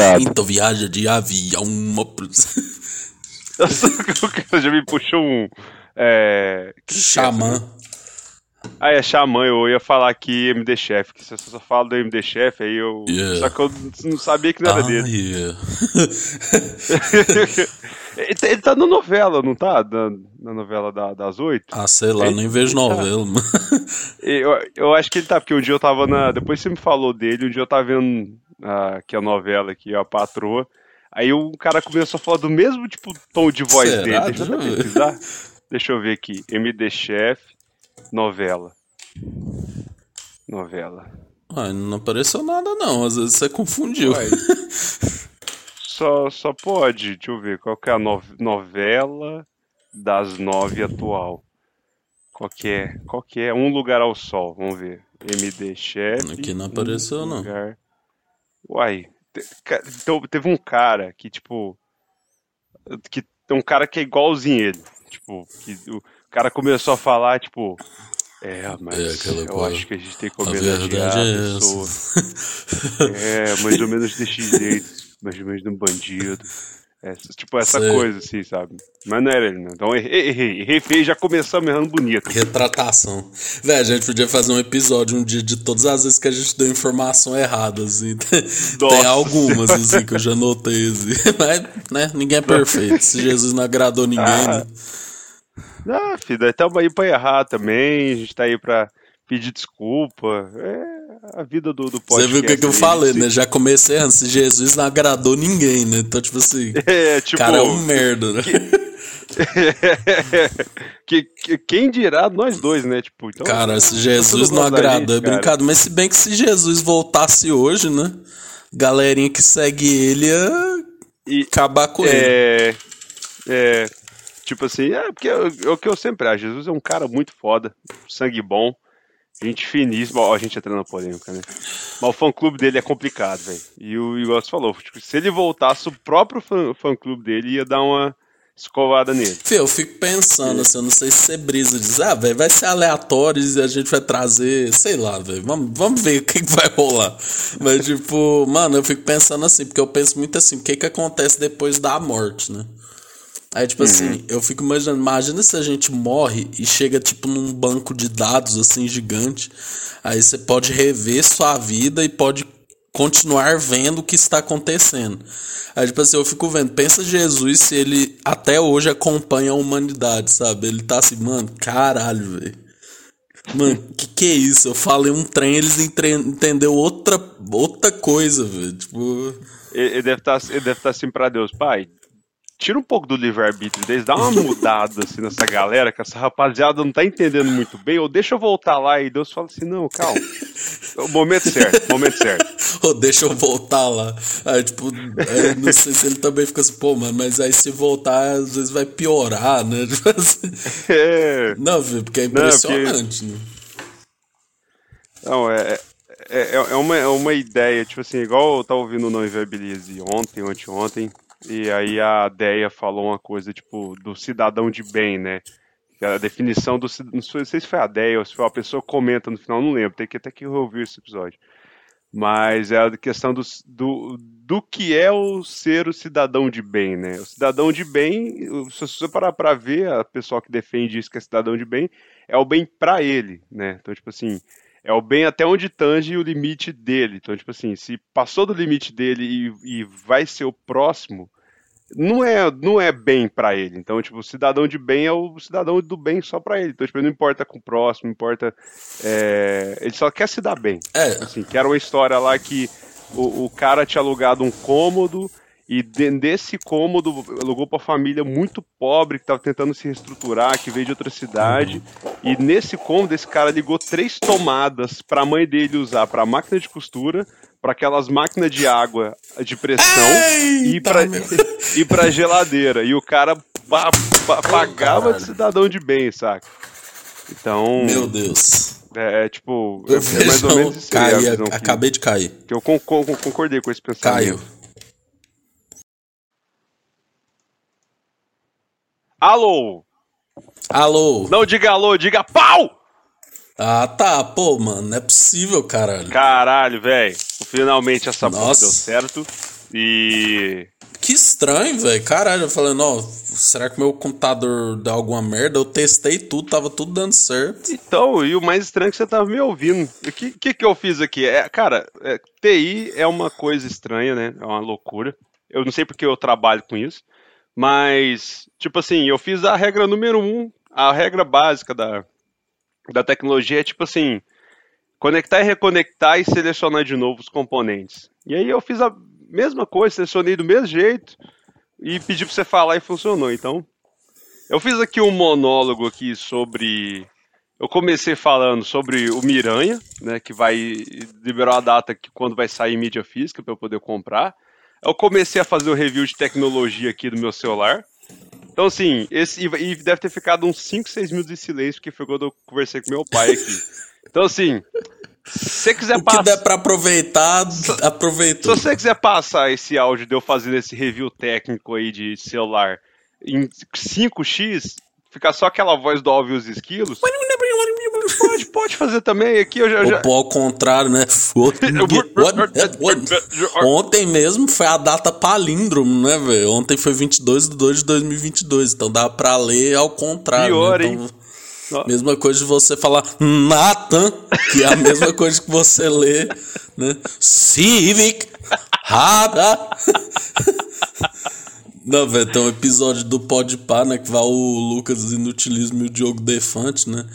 Focado. Então viaja de avião. Uma... já me puxou um. É... Xamã. Ah, é Xamã, eu ia falar aqui MD Chef, que se você só fala do MD Chef, aí eu. Yeah. Só que eu não sabia que não era ah, dele. Yeah. ele, tá, ele tá na novela, não tá? Na, na novela da, das oito? Ah, sei lá, ele, nem vejo novela, mano. Eu, eu acho que ele tá, porque um dia eu tava na. Depois você me falou dele, um dia eu tava vendo uh, aqui a novela aqui, a patroa. Aí o cara começou a falar do mesmo tipo tom de voz Será? dele. Deixa eu pesquisar. Deixa eu ver aqui. MD Chef, novela. Novela. Ai, não apareceu nada não, às vezes você confundiu. Só, só pode, deixa eu ver, qual que é a no, novela das nove atual. Qual que é? Qual que é? Um Lugar ao Sol, vamos ver. MD Chef. Aqui não apareceu um não. lugar... Uai, então teve um cara que, tipo. Que um cara que é igualzinho ele. Tipo, que o cara começou a falar, tipo. É, mas É, eu coisa. acho que a gente tem que A homenagear verdade a é pessoa. É, mais ou menos desse jeito. Mais ou menos de um bandido. Essa, tipo, essa Sei. coisa, assim, sabe? Mas não era ele, não. Então errei, errei, errei feio já começamos errando bonito. Retratação. Véi, a gente podia fazer um episódio um dia de todas as vezes que a gente deu informação errada, assim. Tem Nossa. algumas, assim, que eu já notei, assim. Mas, né, ninguém é perfeito. Se Jesus não agradou ninguém, Ah, né? Ah, filho, estamos aí pra errar também. A gente tá aí pra pedir desculpa. É a vida do, do Você podcast. viu o que, que eu falei, se- né? Já comecei. Se Jesus não agradou ninguém, né? Então, tipo assim, É, tipo. cara é um merda, né? que, que- quem dirá nós dois, né? Tipo, então, Cara, se tudo Jesus não gosta da agradou, é brincadeira. Mas se bem que se Jesus voltasse hoje, né? Galerinha que segue ele ia E, acabar com ele. É. É. Tipo assim, é porque é é o que eu sempre acho. Jesus é um cara muito foda, sangue bom, gente finíssima. Ó, a gente entrando na polêmica, né? Mas o fã clube dele é complicado, velho. E o você falou, tipo, se ele voltasse, o próprio fã, fã clube dele ia dar uma escovada nele. Fê, eu fico pensando assim, eu não sei se você brisa diz, ah, velho, vai ser aleatório e a gente vai trazer, sei lá, velho, vamos, vamos ver o que, que vai rolar. Mas, tipo, mano, eu fico pensando assim, porque eu penso muito assim, o que que acontece depois da morte, né? Aí, tipo assim, eu fico imaginando, imagina se a gente morre e chega, tipo, num banco de dados, assim, gigante. Aí você pode rever sua vida e pode continuar vendo o que está acontecendo. Aí, tipo assim, eu fico vendo, pensa Jesus se ele até hoje acompanha a humanidade, sabe? Ele tá assim, mano, caralho, velho. Mano, que que é isso? Eu falei um trem, eles entre... entendeu outra, outra coisa, velho. Tipo, Ele, ele deve estar deve estar assim pra Deus, pai. Tira um pouco do livre-arbítrio deles, dá uma mudada assim nessa galera, que essa rapaziada não tá entendendo muito bem, ou deixa eu voltar lá e Deus fala assim, não, calma. O momento certo, o momento certo. Ô, deixa eu voltar lá. Aí, tipo, aí, não sei se ele também fica assim, pô, mano, mas aí se voltar, às vezes vai piorar, né? Assim. É. Não? Porque é Não, impressionante, né? Não, é, é, é, uma, é uma ideia, tipo assim, igual eu tava ouvindo o Não Inviabilize ontem, anteontem, e aí a Deia falou uma coisa, tipo, do cidadão de bem, né? A definição do não sei se foi a Deia ou se foi uma pessoa comenta no final, não lembro, tem que até que ouvir esse episódio. Mas é a questão do, do, do que é o ser o cidadão de bem, né? O cidadão de bem, se você parar pra ver, a pessoa que defende isso que é cidadão de bem, é o bem pra ele, né? Então, tipo assim, é o bem até onde tange o limite dele. Então, tipo assim, se passou do limite dele e, e vai ser o próximo, não é, não é bem pra ele. Então, tipo, o cidadão de bem é o cidadão do bem só pra ele. Então, tipo, ele não importa com o próximo, não importa. é, ele só quer se dar bem. É, Assim, que era uma história lá que o, o cara tinha alugado um cômodo e de- desse cômodo alugou pra família muito pobre que tava tentando se reestruturar, que veio de outra cidade. E nesse cômodo esse cara ligou três tomadas pra mãe dele usar pra máquina de costura, pra aquelas máquinas de água de pressão e Eita, pra, meu. e pra geladeira. E o cara pa- pa- pagava de caralho. cidadão de bem, saca? Então, Meu Deus. é, é tipo, Eu é mais ou menos isso aí a caí, visão que- acabei de cair. que eu con- con- concordei com esse pensamento. Caiu. Alô! Alô? Não diga alô, diga pau! Ah, tá. Pô, mano, não é possível, caralho. Caralho, velho. Finalmente essa porra deu certo. E. Que estranho, velho. Caralho, eu falei, não, será que meu computador dá alguma merda? Eu testei tudo, tava tudo dando certo. Então, e o mais estranho é que você tava me ouvindo. O que, que, que eu fiz aqui? É, cara, é, TI é uma coisa estranha, né? É uma loucura. Eu não sei porque eu trabalho com isso. Mas, tipo assim, eu fiz a regra número um, a regra básica da, da tecnologia é tipo assim: conectar e reconectar e selecionar de novo os componentes. E aí eu fiz a mesma coisa, selecionei do mesmo jeito e pedi para você falar e funcionou. Então, eu fiz aqui um monólogo aqui sobre eu comecei falando sobre o Miranha, né, que vai liberar a data que quando vai sair mídia física para eu poder comprar. Eu comecei a fazer o review de tecnologia aqui do meu celular. Então, assim, esse, e deve ter ficado uns 5, 6 minutos de silêncio, que foi quando eu conversei com meu pai aqui. Então, assim, se você quiser o que der pra aproveitar, aproveita. Se você quiser passar esse áudio de eu fazendo esse review técnico aí de celular em 5x, ficar só aquela voz do Alvio e os esquilos. Pode, pode fazer também. Aqui eu já. já... Ou ao contrário, né? Ontem mesmo foi a data palíndromo, né, velho? Ontem foi 22 de 2 de 2022. Então dá pra ler ao contrário. Pior, né? então, hein? Mesma coisa de você falar Nathan, que é a mesma coisa que você lê, né? Civic, Rada. Não, velho, tem um episódio do Podpah, né? Que vai o Lucas Inutilismo e o Diogo Defante, né?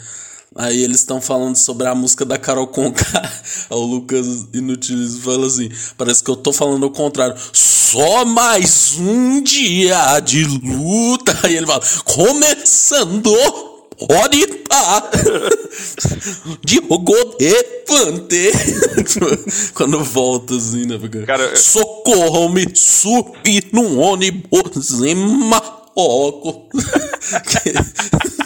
Aí eles estão falando sobre a música da Carol Conká. o Lucas Inutilismo fala assim: parece que eu tô falando o contrário. Só mais um dia de luta. Aí ele fala: começando pode pá. Diogo Defante. Quando volta assim, né? Cara, Socorram-me, subi num ônibus em Marrocos.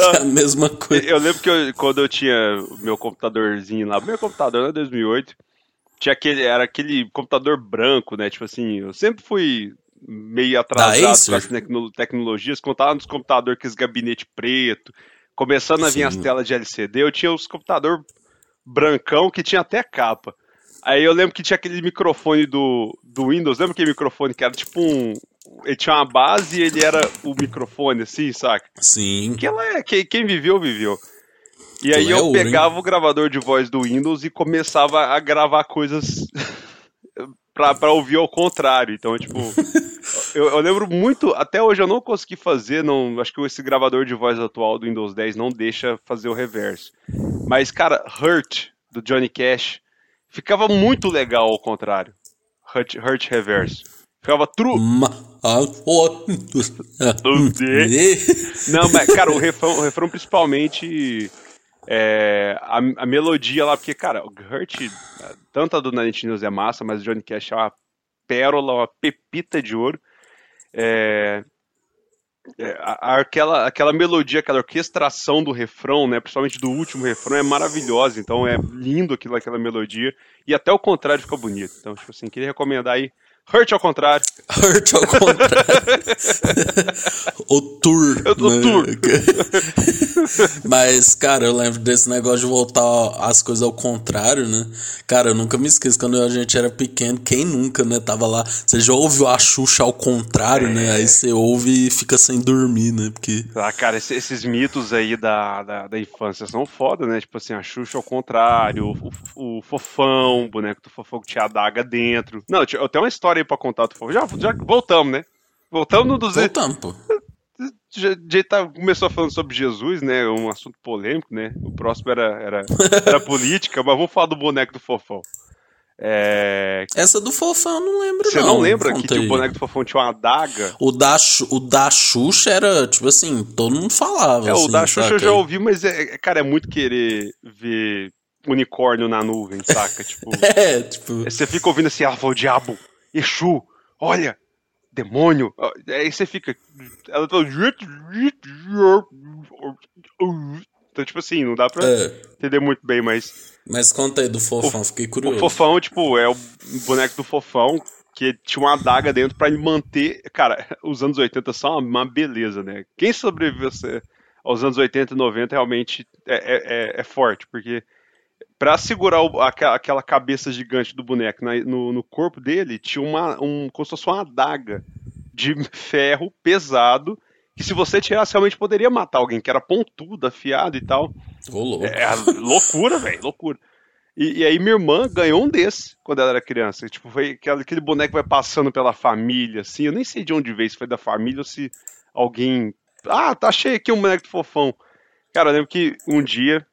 é a mesma coisa. Eu lembro que eu, quando eu tinha meu computadorzinho lá, meu computador, né, 2008, tinha aquele, era aquele computador branco, né? Tipo assim, eu sempre fui meio atrasado com as tecnologias, quando tava nos computadores com esse gabinete preto, começando a vir as telas de LCD, eu tinha os computador brancão que tinha até capa. Aí eu lembro que tinha aquele microfone do, do Windows, lembra aquele microfone que era tipo um. Ele tinha uma base e ele era o microfone, assim, saca? Sim. Que ela é, que, quem viveu, viveu. E aí é eu pegava o gravador de voz do Windows e começava a gravar coisas pra, pra ouvir ao contrário. Então, tipo, eu, eu, lembro muito, até hoje eu não consegui fazer, não, acho que esse gravador de voz atual do Windows 10 não deixa fazer o reverso. Mas, cara, Hurt, do Johnny Cash, ficava muito legal ao contrário. Hurt, Hurt reverso. Ficava true. não, mas, cara, o refrão, o refrão principalmente é, a, a, melodia lá, porque, cara, o Hurt, tanto a do Nine News é massa, mas o Johnny Cash é uma pérola, uma pepita de ouro. É, é, aquela, aquela melodia, aquela orquestração do refrão, né, principalmente do último refrão, é maravilhosa. Então é lindo aquilo, aquela melodia. E até o contrário fica bonito. Então, tipo assim, queria recomendar aí Hurt ao contrário. Hurt ao contrário. o tour. O né? tour. Mas, cara, eu lembro desse negócio de voltar as coisas ao contrário, né? Cara, eu nunca me esqueço quando a gente era pequeno, quem nunca, né? Tava lá. Você já ouviu a Xuxa ao contrário, né? é. né? Aí você ouve e fica sem dormir, né? Porque. Ah, cara, esses, esses mitos aí da, da, da, infância são foda, né? Tipo assim, a Xuxa ao contrário, o, o, o fofão, o boneco do fofão que tinha a daga dentro. Não, eu tenho uma história aí pra contar, tu Já, já voltamos, né? Voltamos no 200. Voltamos, pô. Já, tá, começou falando sobre Jesus, né? Um assunto polêmico, né? O próximo era, era, era política, mas vamos falar do boneco do fofão. É... Essa do Fofão eu não lembro, Você não. não lembra que aí. o boneco do Fofão tinha uma adaga? O da, o da Xuxa era, tipo assim, todo mundo falava. É, assim, o da Xuxa eu já ouvi, mas, é, cara, é muito querer ver unicórnio na nuvem, saca? Tipo, é, tipo... Você fica ouvindo assim, ah, foi o diabo. Exu, olha, demônio. Aí você fica. Ela tá. Então, tipo assim, não dá pra é. entender muito bem, mas. Mas conta aí do fofão, o, fiquei curioso. O fofão, tipo, é o boneco do fofão que tinha uma adaga dentro para ele manter. Cara, os anos 80 são uma beleza, né? Quem sobreviveu aos anos 80 e 90 realmente é, é, é forte, porque para segurar o, aquela cabeça gigante do boneco na, no, no, corpo dele, tinha uma, um, como se fosse uma adaga de ferro pesado que se você tirasse realmente poderia matar alguém, que era pontudo, afiado e tal. Oh, é, loucura, velho, loucura. E, e, aí minha irmã ganhou um desse quando ela era criança. Tipo, foi aquele, aquele boneco que vai passando pela família, assim. Eu nem sei de onde veio, se foi da família ou se alguém. Ah, tá cheio aqui um boneco fofão. Cara, eu lembro que um dia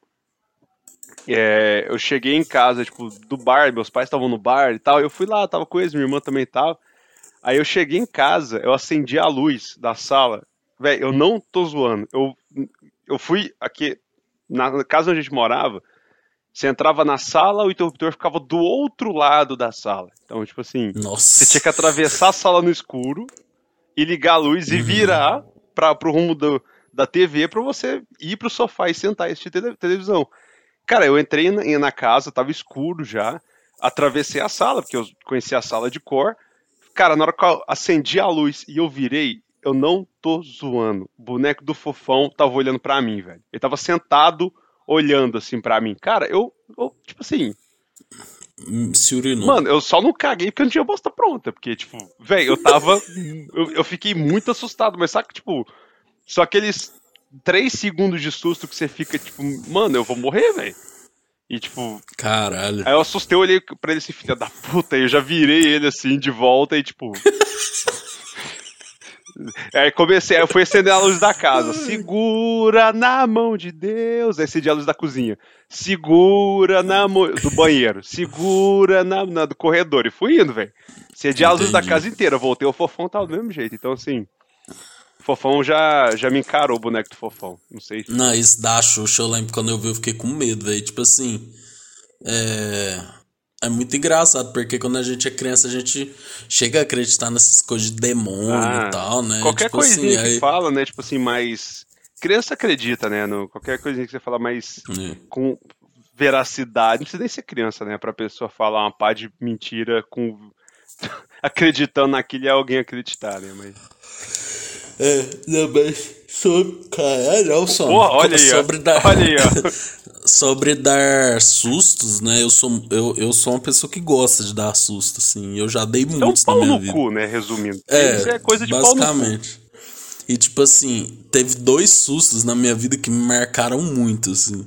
é, eu cheguei em casa, tipo, do bar, meus pais estavam no bar e tal. Eu fui lá, tava com eles, minha irmã também tava. Aí eu cheguei em casa, eu acendi a luz da sala Velho, eu não tô zoando. Eu, eu fui aqui, na casa onde a gente morava, você entrava na sala, o interruptor ficava do outro lado da sala. Então, tipo assim, Nossa. você tinha que atravessar a sala no escuro e ligar a luz e uhum. virar para pro rumo do, da TV para você ir pro sofá e sentar e assistir televisão. Cara, eu entrei na, na casa, tava escuro já, atravessei a sala, porque eu conhecia a sala de cor. Cara, na hora que eu acendi a luz e eu virei, eu não tô zoando. O boneco do fofão tava olhando para mim, velho. Ele tava sentado olhando assim para mim. Cara, eu, eu, tipo assim. Se urinou. Mano, eu só não caguei porque eu não tinha bosta pronta. Porque, tipo, velho, eu tava. eu, eu fiquei muito assustado, mas sabe que, tipo, só aqueles três segundos de susto que você fica, tipo, mano, eu vou morrer, velho. E tipo. Caralho. Aí eu assustei, eu olhei pra ele assim, filha da puta, e eu já virei ele assim de volta e tipo. Aí comecei, eu fui acender a luz da casa. Segura na mão de Deus. Aí acendi a luz da cozinha. Segura na mão do banheiro. Segura na, na do corredor. E fui indo, velho. Acendi a luz da casa inteira. Voltei, o fofão tava do mesmo jeito. Então, assim. Fofão já, já me encarou o boneco do fofão. Não sei. Não, esse da Xuxa, eu lembro quando eu vi, eu fiquei com medo, velho. Tipo assim. É é muito engraçado, porque quando a gente é criança, a gente chega a acreditar nessas coisas de demônio ah, e tal, né? Qualquer tipo assim, coisinha assim, que aí... fala, né? Tipo assim, mais. Criança acredita, né? No, qualquer coisinha que você fala mais é. com veracidade. Não precisa nem ser criança, né? Pra pessoa falar uma pá de mentira com. acreditando naquilo e alguém acreditar, né? Mas. É, não, mas sobre. Caralho, olha só. Porra, olha aí, sobre ó. Dar... Olha aí, ó. sobre dar sustos, né? Eu sou, eu, eu sou uma pessoa que gosta de dar susto, assim. Eu já dei muitos é um pau no vida. cu, né? Resumindo. É, Isso é coisa de basicamente. E tipo assim, teve dois sustos na minha vida que me marcaram muito, assim.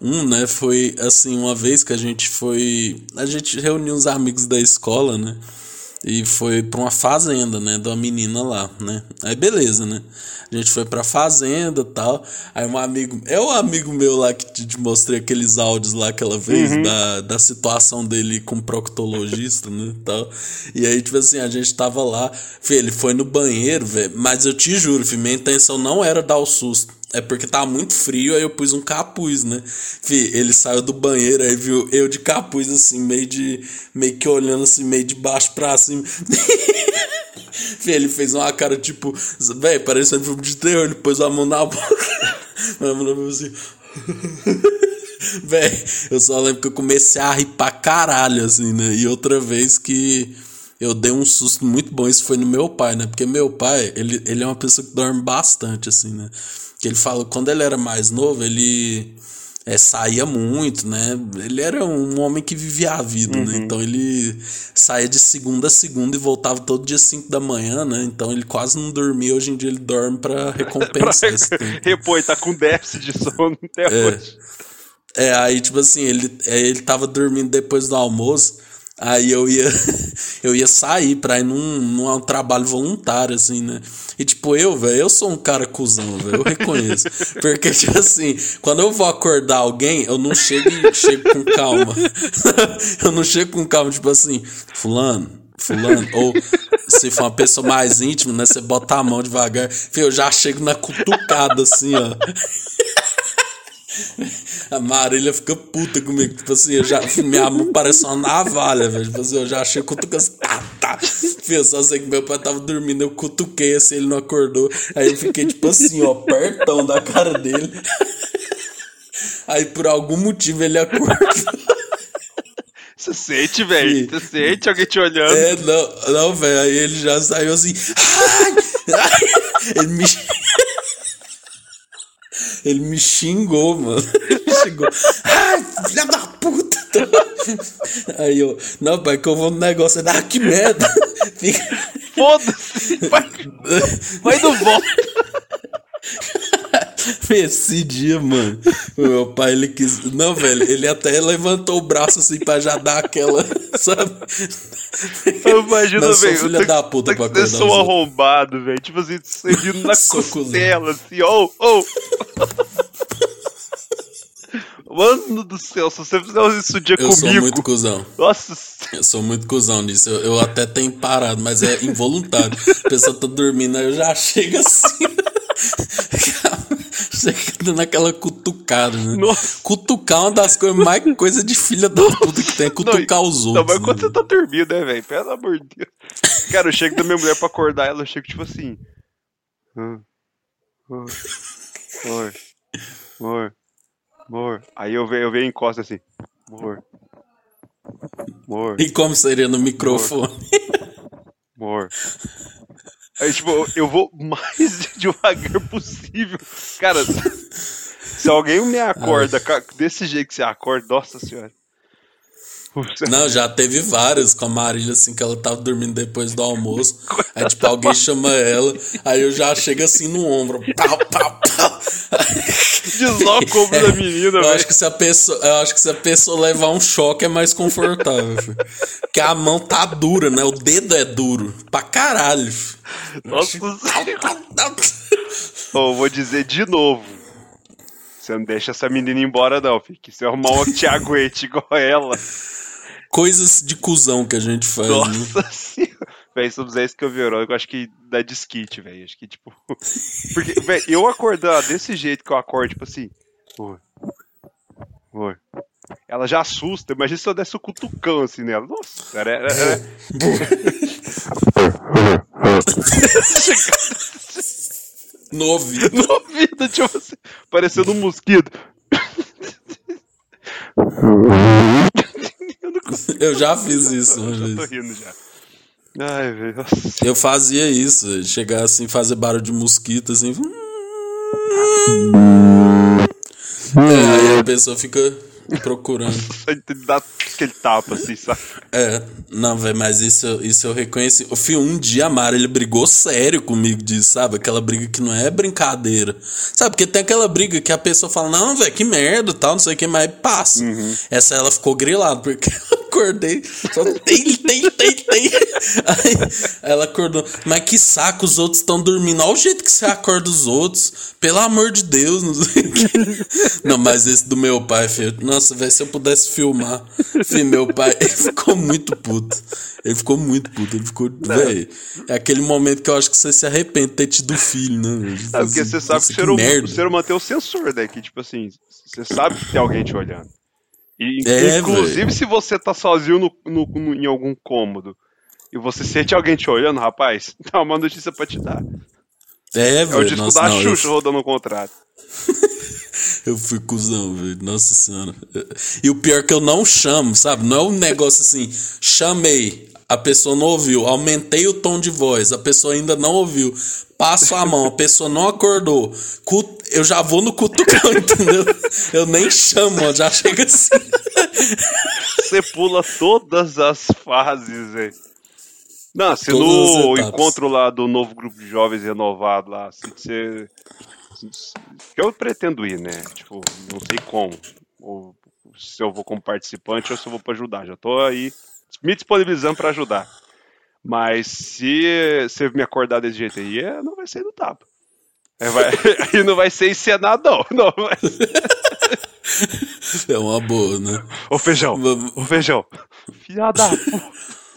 Um, né, foi assim, uma vez que a gente foi. A gente reuniu uns amigos da escola, né? E foi pra uma fazenda, né? Uma menina lá, né? Aí beleza, né? A gente foi pra fazenda e tal. Aí um amigo. É o um amigo meu lá que te, te, mostrei aqueles áudios lá aquela vez, uhum. da, da situação dele com o proctologista, né? Tal. E aí, tipo assim, a gente tava lá. Filho, ele foi no banheiro, velho. Mas eu te juro, filho, minha intenção não era dar o susto. É porque tava muito frio, aí eu pus um capuz, né? Fih, ele saiu do banheiro, aí viu eu de capuz, assim, meio de. meio que olhando assim, meio de baixo pra cima. Fih, ele fez uma cara tipo. Véi, parecendo um filme de terror, ele pôs a mão na boca. a mão assim. Véi, eu só lembro que eu comecei a rir pra caralho, assim, né? E outra vez que eu dei um susto muito bom, isso foi no meu pai, né? Porque meu pai, ele, ele é uma pessoa que dorme bastante, assim, né? Que ele fala, quando ele era mais novo, ele é, saía muito, né? Ele era um homem que vivia a vida, né? uhum. né? Então ele saía de segunda a segunda e voltava todo dia 5 da manhã, né? Então ele quase não dormia. Hoje em dia ele dorme para recompensar esse tempo. Repõe, tá com déficit de sono até é. hoje. É, aí tipo assim, ele, é, ele tava dormindo depois do almoço. Aí eu ia, eu ia sair pra ir num, num trabalho voluntário, assim, né? E tipo, eu, velho, eu sou um cara cuzão, velho, eu reconheço. Porque, tipo assim, quando eu vou acordar alguém, eu não chego, chego com calma. eu não chego com calma, tipo assim, fulano, fulano, ou se for uma pessoa mais íntima, né? Você bota a mão devagar. Eu já chego na cutucada, assim, ó. A Marília fica puta comigo. Tipo assim, eu já, minha mão parece uma navalha, velho. Tipo assim, eu já achei cutucando assim, tá, tá. Fio, só sei que meu pai tava dormindo, eu cutuquei assim, ele não acordou. Aí eu fiquei, tipo assim, ó, pertão da cara dele. Aí por algum motivo ele acordou. Você sente, velho? Você sente alguém te olhando? É, não, não, velho. Aí ele já saiu assim. Ai, ai. Ele me. Ele me xingou, mano. Ele xingou. Ai, filha da puta! Aí eu, não, pai, que eu vou no negócio. Ah, que merda! Foda-se! Vai, vai do! Esse dia, mano, o meu pai, ele quis. Não, velho, ele até levantou o braço assim pra já dar aquela. Sabe? Eu imagino, velho. filha da puta pra acordar. Eu sou arrombado, velho. Tipo assim, você vindo na costela, assim, oh, oh. Mano do céu, se você fizer isso um dia eu comigo. Eu sou muito cuzão. Nossa Eu sou muito cuzão nisso. Eu, eu até tenho parado, mas é involuntário. A pessoa tá dormindo, aí eu já chego assim. Chega naquela cutucada, né? Nossa. Cutucar é uma das coisas mais coisa de filha da puta que tem, é cutucar não, os outros. Não, mas quando né? você tá dormindo, né, velho? Pelo amor de Deus. Cara, eu chego da minha mulher pra acordar ela, eu chego tipo assim. Amor, amor, amor, amor. Aí eu venho, eu venho e encosto assim. Amor. Amor. E como seria no microfone? Amor. Aí, tipo, eu vou mais devagar possível. Cara, se alguém me acorda Ai. desse jeito que você acorda, nossa senhora. Não, já teve várias com a Marília, assim, que ela tava dormindo depois do almoço. Aí, tipo, alguém chama ela, aí eu já chego assim no ombro. Pau, pau, pau. Desloca o ombro da menina, eu acho que se a pessoa Eu acho que se a pessoa levar um choque é mais confortável. Porque a mão tá dura, né? O dedo é duro. Pra caralho. Nossa oh, vou dizer de novo. Você não deixa essa menina embora, não, filho. Que seu irmão te aguente igual ela. Coisas de cuzão que a gente faz. Nossa né? senhora. Véi, eu fizer isso que eu vi eu acho que dá disquite, velho. Acho que, tipo. Porque, velho, eu acordar desse jeito que eu acordo, tipo assim. Oi. Oi. Ela já assusta. Imagina se eu desse o cutucão assim nela. Nossa, cara, era. era... no ouvido. No ouvido, tipo assim. Parecendo um mosquito. Eu já fiz isso uma vez. Eu tô rindo já. Ai, velho. Eu fazia isso, chegar assim, fazer barulho de mosquito, assim. É, aí a pessoa fica procurando. Dá aquele tapa assim, sabe? É, não, velho, mas isso, isso eu reconheci. O fio um dia, Mara, ele brigou sério comigo disso, sabe? Aquela briga que não é brincadeira. Sabe? Porque tem aquela briga que a pessoa fala, não, velho, que merda tal, não sei o que, mas passa. Uhum. Essa ela ficou grilada, porque eu acordei, só tem, tem, tem, tem. Aí ela acordou, mas que saco, os outros estão dormindo. Olha o jeito que você acorda os outros. Pelo amor de Deus, não sei o que. Não, mas esse do meu pai, filho. Nossa, velho, se eu pudesse filmar. Filho, meu pai, ele ficou muito puto. Ele ficou muito puto. Ele ficou, velho. É aquele momento que eu acho que você se arrepende de ter tido filho, né? Véio? É, porque você sabe que, que, o ser, o ser humano tem o sensor, né? Que, tipo assim, você sabe que tem alguém te olhando. E, é, inclusive, véio. se você tá sozinho no, no, no, em algum cômodo e você sente alguém te olhando, rapaz, dá uma notícia pra te dar. É, velho. É o disco nossa, da não, Xuxa eu... rodando o contrato. eu fui cuzão, velho. Nossa senhora. E o pior é que eu não chamo, sabe? Não é um negócio assim, chamei, a pessoa não ouviu, aumentei o tom de voz, a pessoa ainda não ouviu. Passo a mão, a pessoa não acordou. Eu já vou no cutucão, entendeu? Eu nem chamo, já chega assim. Você pula todas as fases, velho. Não, se no encontro lá do novo grupo de jovens renovado lá, se você. Eu pretendo ir, né? Tipo, não sei como. Ou se eu vou como participante ou se eu vou para ajudar. Já tô aí me disponibilizando para ajudar. Mas se você me acordar desse jeito aí, é, não vai ser do tapa. É, vai, aí não vai ser encenadão. Não, vai É uma boa, né? Ô feijão, ô feijão. Fiada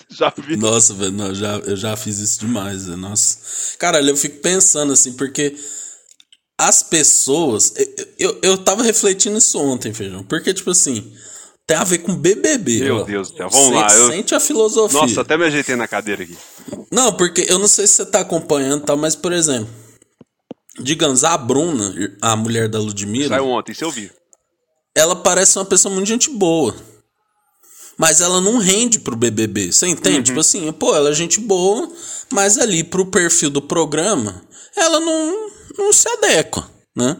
Já vi. Nossa, velho, não, já, eu já fiz isso demais, velho. Nossa. Cara, eu fico pensando assim, porque as pessoas. Eu, eu, eu tava refletindo isso ontem, feijão. Porque, tipo assim, tem a ver com BBB. Meu ó. Deus do céu, vamos lá. Eu... Sente a filosofia. Nossa, até me ajeitei na cadeira aqui. Não, porque eu não sei se você tá acompanhando, tá, mas, por exemplo, digamos, a Bruna, a mulher da Ludmilla. Saiu ontem, se eu vi. Ela parece uma pessoa muito gente boa. Mas ela não rende pro BBB, você entende? Uhum. Tipo assim, pô, ela é gente boa, mas ali pro perfil do programa, ela não, não se adequa, né?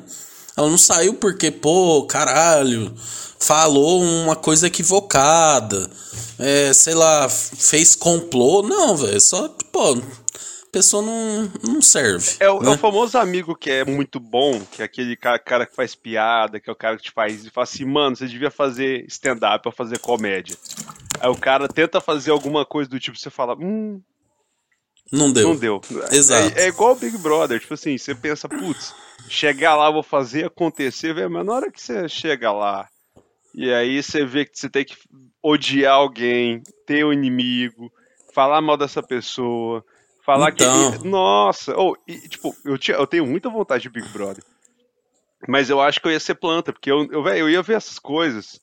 Ela não saiu porque, pô, caralho, falou uma coisa equivocada, é, sei lá, fez complô. Não, velho, só, pô, a pessoa não, não serve. É o, né? é o famoso amigo que é muito bom, que é aquele cara, cara, que faz piada, que é o cara que te faz e fala assim, mano, você devia fazer stand-up ou fazer comédia. Aí o cara tenta fazer alguma coisa do tipo, você fala, hum. Não deu. Não deu. Exato. É, é igual o Big Brother, tipo assim, você pensa, putz, chegar lá, vou fazer acontecer, velho, mas na hora que você chega lá, e aí você vê que você tem que odiar alguém, ter um inimigo, falar mal dessa pessoa, falar Então. que. Nossa! Oh, e, tipo, eu, tinha, eu tenho muita vontade de Big Brother. Mas eu acho que eu ia ser planta, porque eu, eu, véio, eu ia ver essas coisas.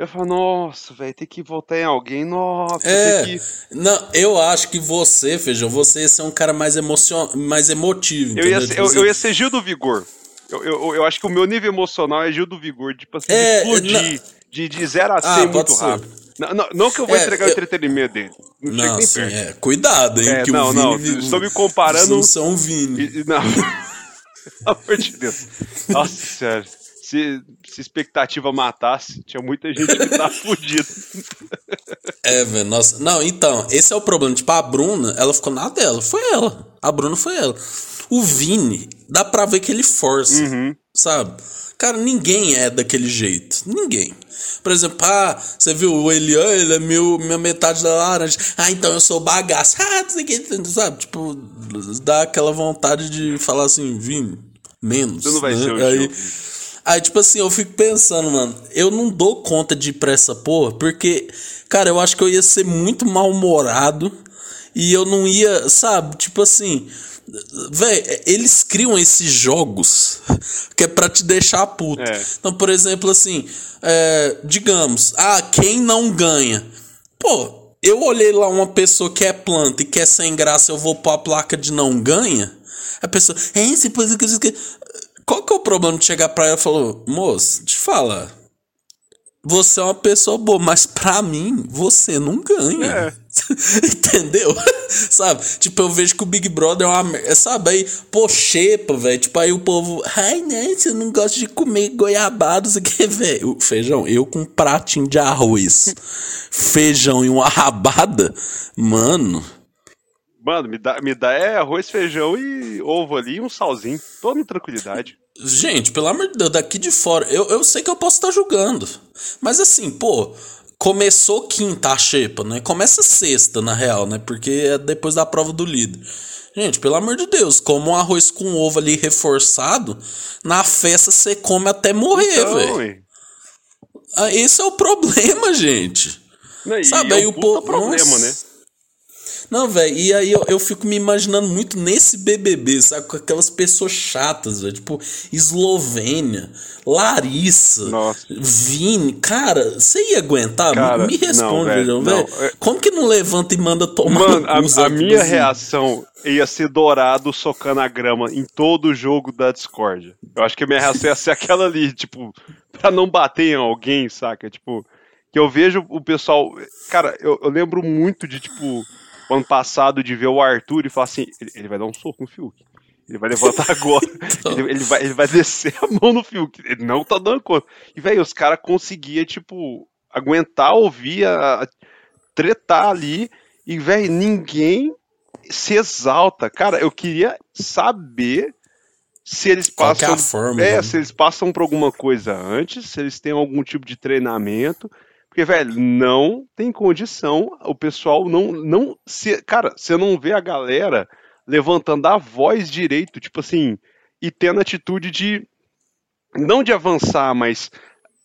Eu falar, nossa, velho, tem que votar em alguém, nossa, É, tem que. não, eu acho que você, Feijão, você ia ser um cara mais, emocion... mais emotivo, Eu ia, ser, Tipo eu, assim, eu ia ser Gil do Vigor. Eu, eu, eu acho que o meu nível emocional é Gil do Vigor, tipo assim, É, de explodir, de, de 0 a 100 Ah, muito ser. rápido. Não, não, não que eu vou É, entregar o eu- entretenimento dele. Não, Não, nem sim, é. Cuidado, hein? É, que não, o não, Vini, estou me comparando- Não são Vini. E- Não. Pelo amor de Deus. Nossa senhora. Se, se expectativa matasse, tinha muita gente que tá fudida. É, velho, nossa. Não, então, esse é o problema. Tipo, a Bruna, ela ficou na dela. Foi ela. A Bruna foi ela. O Vini, dá pra ver que ele força, Uhum. sabe? Cara, ninguém é daquele jeito. Ninguém. Por exemplo, ah, você viu o Elian, ele é meu, minha metade da laranja. Ah, então eu sou bagaço. Ah, não sei o que, sabe? Tipo, dá aquela vontade de falar assim, Vini, menos. Você não vai né? ser o Aí. Aí, tipo assim, eu fico pensando, mano, eu não dou conta de ir pra essa porra, porque, cara, eu acho que eu ia ser muito mal-humorado e eu não ia, sabe, tipo assim. Véi, eles criam esses jogos que é pra te deixar puto. É. Então, por exemplo, assim, é, digamos, ah, quem não ganha? Pô, eu olhei lá uma pessoa que é planta e que é sem graça, eu vou pôr a placa de não ganha. A pessoa, é, você pôs aqui." Qual que é o problema de chegar pra ela e falar, moço, te falar. Você é uma pessoa boa, mas pra mim, você não ganha. É. Entendeu? sabe? Tipo, eu vejo que o Big Brother é uma merda. Sabe? Aí, pô, xepa, velho. Tipo, aí o povo. Ai, né? Você não gosta de comer goiabada, isso aqui, velho. Feijão, eu com um pratinho de arroz, feijão e uma rabada, mano. Mano, me dá, me dá é arroz, feijão e ovo ali e um salzinho. Toda em tranquilidade. Gente, pelo amor de Deus, daqui de fora, eu, eu sei que eu posso estar julgando. Mas assim, pô, começou quinta a xepa, né? Começa sexta, na real, né? Porque é depois da prova do líder. Gente, pelo amor de Deus, como um arroz com ovo ali reforçado, na festa você come até morrer, Então, velho. Ah, Esse é o problema, gente. Não, Sabe, é aí o povo. problema, Nossa. né? Não, velho, e aí eu, eu fico me imaginando muito nesse BBB, sabe? Com aquelas pessoas chatas, velho. Tipo, Eslovênia, Larissa, Nossa. Vini. Cara, você ia aguentar? Cara, me responde, não, velho, é- Como que não levanta e manda tomar Mano, a, a Tipo minha assim, reação ia ser dourado socando a grama em todo o jogo da Discord. Eu acho que a minha reação ia ser aquela ali, tipo, pra não bater em alguém, saca? Tipo, que eu vejo o pessoal. Cara, eu, eu lembro muito de, tipo, ano passado de ver o Arthur e falar assim: ele, ele vai dar um soco no Fiuk. Ele vai levantar agora. ele, ele vai, ele vai descer a mão no Fiuk. Ele não tá dando conta. E, velho, os caras conseguiam, tipo, aguentar ouvir a, a tretar ali. E, velho, ninguém se exalta. Cara, eu queria saber se eles é passam. forma, é, né? se eles passam por alguma coisa antes, se eles têm algum tipo de treinamento. Porque, velho, não tem condição. O pessoal não. não se, cara, você não vê a galera levantando a voz direito, tipo assim, e tendo atitude de. Não de avançar, mas.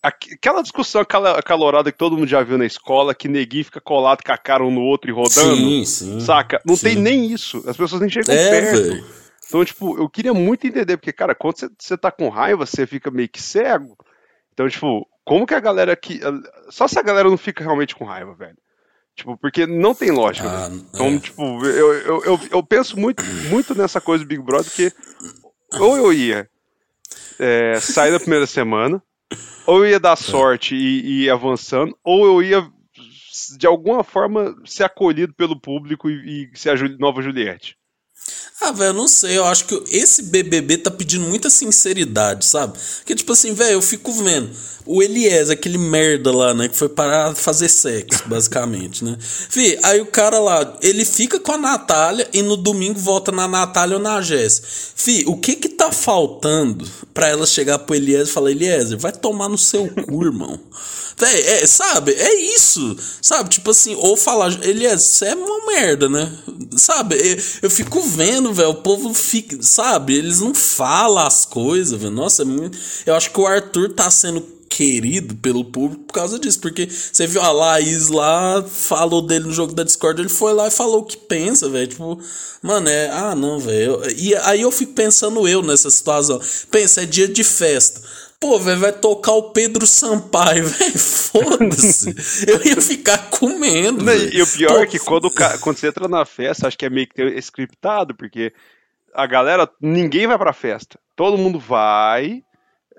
aqu- Aquela discussão acalorada que todo mundo já viu na escola, que neguinho fica colado com a cara um no outro e rodando. Sim, sim. Saca? Não tem Sim. nem isso. As pessoas nem chegam É, perto. velho. Então, tipo, eu queria muito entender, porque, cara, quando você tá com raiva, você fica meio que cego. Então, tipo, como que a galera aqui. Só se a galera não fica realmente com raiva, velho. Tipo, porque não tem lógica. Ah, velho. Então, é. tipo, eu, eu, eu, eu penso muito, muito nessa coisa do Big Brother, que ou eu ia é, sair da primeira semana, ou eu ia É. dar sorte e, e ir avançando, ou eu ia, de alguma forma, ser acolhido pelo público e, e ser a Juli- nova Juliette. Ah, velho, não sei. Eu acho que esse BBB tá pedindo muita sinceridade, sabe? Que tipo assim, velho, eu fico vendo. O Elias, aquele merda lá, né? Que foi para fazer sexo, basicamente, né? Fih, aí o cara lá, ele fica com a Natália e no domingo volta na Natália ou na Jess. Fih, o que que tá faltando pra ela chegar pro Elias e falar: Eliezer, vai tomar no seu cu, irmão? Véi, é, sabe? É isso. Sabe? Tipo assim, ou falar, Elias, você é uma merda, né? Sabe? Eu, eu fico vendo, velho, o povo fica, sabe? Eles não falam as coisas, velho. Nossa, é muito... eu acho que o Arthur tá sendo querido pelo público por causa disso. Porque você viu a Laís lá, falou dele no jogo da Discord, ele foi lá e falou o que pensa, velho. Tipo, mano, é. Ah, não, velho. E aí eu fico pensando eu nessa situação. Pensa, é dia de festa. Pô, velho, vai tocar o Pedro Sampaio, velho. Foda-se. eu ia ficar comendo. Não, e o pior Pô, é que quando, quando você entra na festa, acho que é meio que scriptado, porque a galera, ninguém vai pra festa. Todo mundo vai,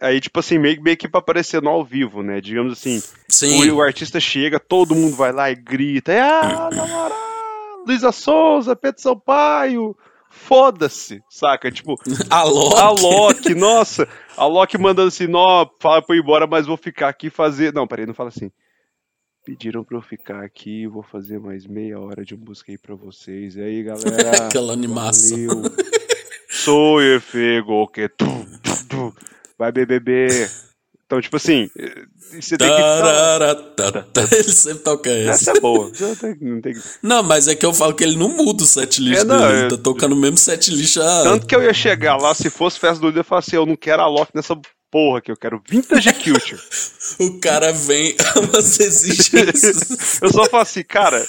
Aí, tipo assim, meio, meio que pra aparecer no ao vivo, né? Digamos assim. Sim. O, o artista chega, todo mundo vai lá e grita. É, ah, namorada, Luísa Souza, Pedro Sampaio. Foda-se, saca? Tipo, a Loki. A Loki, nossa. A Loki mandando assim, nó, fala pra eu ir embora, mas vou ficar aqui fazer. Não, peraí, não fala assim. Pediram pra eu ficar aqui, vou fazer mais meia hora de música aí pra vocês. E aí, galera. Aquela animação. Valeu. Sou eu, fego, que tu, tu, tu vai BBB. Então, tipo assim, você tem que. Ele sempre toca essa. Essa é boa. Não, tem... não, mas é que eu falo que ele não muda o set list é, não, dele. Ele tá tocando o mesmo set list. A... Tanto que eu ia chegar lá, se fosse festa do líder, eu falar assim: eu não quero a Loki nessa porra que eu quero Vintage Culture. o cara vem, mas existe isso. eu só falo assim, cara,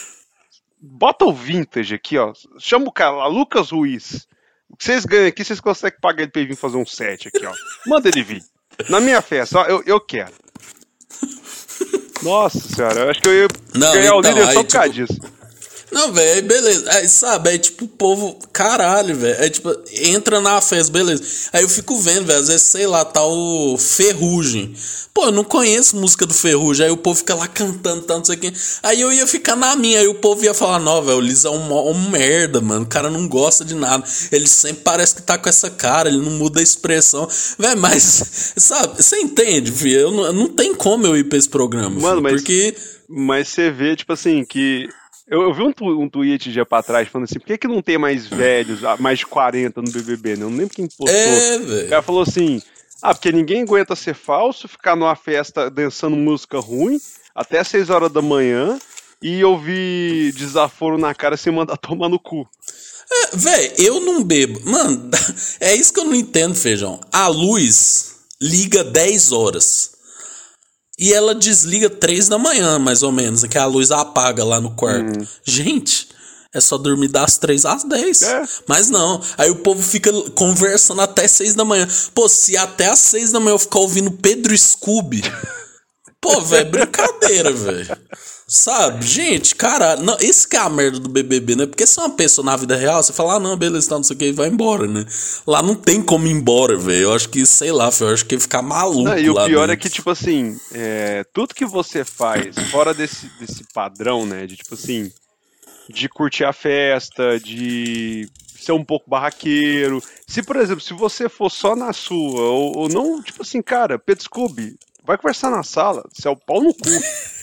bota o Vintage aqui, ó. Chama o cara Lucas Ruiz. Que vocês ganham aqui, vocês conseguem pagar ele pra ele vir fazer um set aqui, ó. Manda ele vir. Na minha festa, ó, eu, eu quero. Nossa senhora, eu acho que eu ia não, ganhar então, o líder só por causa tipo, disso. Não, velho, beleza. Aí, sabe, é tipo o povo, caralho, velho. É tipo, entra na festa, beleza. Aí eu fico vendo, velho, às vezes, sei lá, tá o Ferrugem. Pô, eu não conheço música do Ferrugem. Aí o povo fica lá cantando, tanto, não sei o quê. Aí eu ia ficar na minha. Aí o povo ia falar, não, velho, o Liz é um, um merda, mano. O cara não gosta de nada. Ele sempre parece que tá com essa cara, ele não muda a expressão. Velho, mas, sabe, você entende, filho? Eu não, não tem como eu ir pra esse programa. Mano, filho, mas. Porque. Mas você vê, tipo assim, que eu, eu vi um, tu, um tweet dia pra trás falando assim, por que, que não tem mais velhos, ah, mais de 40 no BBB, né? Eu não lembro quem postou. É, o cara falou assim, ah, porque ninguém aguenta ser falso, ficar numa festa dançando música ruim até 6 horas da manhã e ouvir desaforo na cara sem mandar tomar no cu. É, véi, eu não bebo. Mano, é isso que eu não entendo, feijão. A luz liga 10 horas. E ela desliga três da manhã, mais ou menos, que a luz apaga lá no quarto. Hum. Gente, é só dormir das três às dez. É. Mas não. Aí o povo fica conversando até seis da manhã. Pô, se até às seis da manhã eu ficar ouvindo Pedro Scooby. pô, velho, brincadeira, velho. Sabe, gente, cara, não, esse que é a merda do BBB, né? Porque se é uma pessoa na vida real, você fala, ah, não, beleza, tá, não sei o que, e vai embora, né? Lá não tem como ir embora, velho. Eu acho que, sei lá, eu acho que ia ficar maluco. Não, e o pior dentro. é que, tipo assim, é, tudo que você faz fora desse, desse padrão, né? De tipo assim, de curtir a festa, de ser um pouco barraqueiro. Se, por exemplo, se você for só na sua, ou, ou não, tipo assim, cara, Pedro Scooby, vai conversar na sala, você é o pau no cu.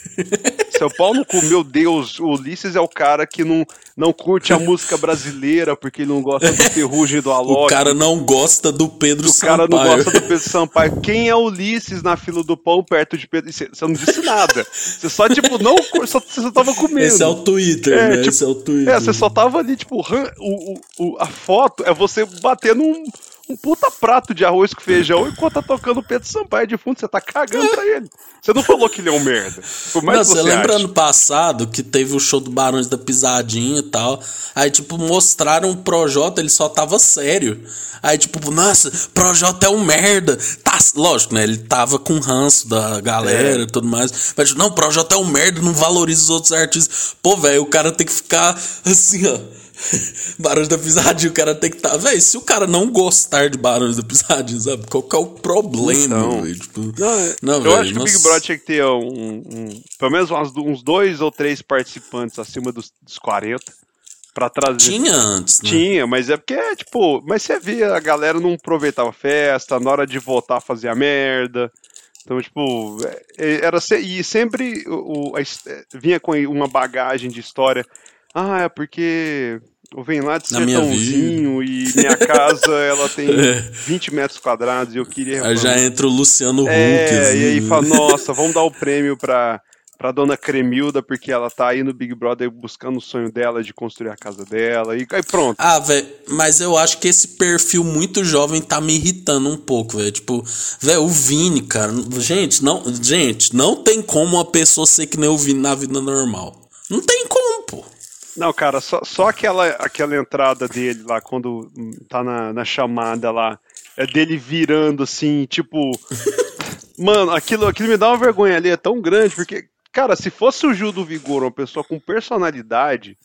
Seu pau no cu, meu Deus, o Ulisses é o cara que não, não curte a música brasileira porque ele não gosta do Ferrugem do Alok. O cara não gosta do Pedro o Sampaio. O cara não gosta do Pedro Sampaio. Quem é Ulisses na fila do pão perto de Pedro? Você não disse nada. Você só, tipo, não. Só, você só tava comendo. Esse é o Twitter, é, né? Tipo, Esse é o Twitter. É, você só tava ali, tipo, o, o, a foto é você batendo um um puta prato de arroz com feijão enquanto tá tocando o Pedro Sampaio de fundo, você tá cagando pra ele. Você não falou que ele é um merda. Por mais não, você, lembra ano passado que teve o show do Barões da Pisadinha e tal. Aí, tipo, mostraram o Projota, ele só tava sério. Aí, tipo, nossa, Projota é um merda. Tá, lógico, né? Ele tava com ranço da galera é. e tudo mais. Mas, tipo, não, Projota é um merda, não valoriza os outros artistas. Pô, velho, o cara tem que ficar assim, ó Barões da Pisadinha, o cara tem que estar. Tá... Véi, se o cara não gostar de Barões da Pisadinha, sabe? Qual que é o problema, então, véio? Tipo, não, é, não, eu véio, acho que o Big Brother tinha que ter um, um, pelo menos uns, uns dois ou três participantes acima dos, dos 40. Pra trazer. Tinha antes, né? Tinha, mas é porque, tipo, mas você via, a galera não aproveitava a festa, na hora de votar fazia merda. Então, tipo, é, era e sempre o, a, vinha com uma bagagem de história. Ah, é porque eu venho lá de Sertãozinho e minha casa ela tem 20 metros quadrados e eu queria. Aí já entra o Luciano Huck. É, e aí fala, nossa, vamos dar o prêmio pra, pra dona Cremilda, porque ela tá aí no Big Brother buscando o sonho dela de construir a casa dela. E aí pronto. Ah, velho, mas eu acho que esse perfil muito jovem tá me irritando um pouco, velho. Tipo, velho, o Vini, cara. Gente, não, gente, não tem como uma pessoa ser que nem o Vini na vida normal. Não tem como, pô. Não, cara, só, só aquela, aquela entrada dele lá, quando tá na, na chamada lá, é dele virando assim, tipo. Mano, aquilo, aquilo me dá uma vergonha ali, é tão grande, porque, cara, se fosse o Gil do Vigor, uma pessoa com personalidade,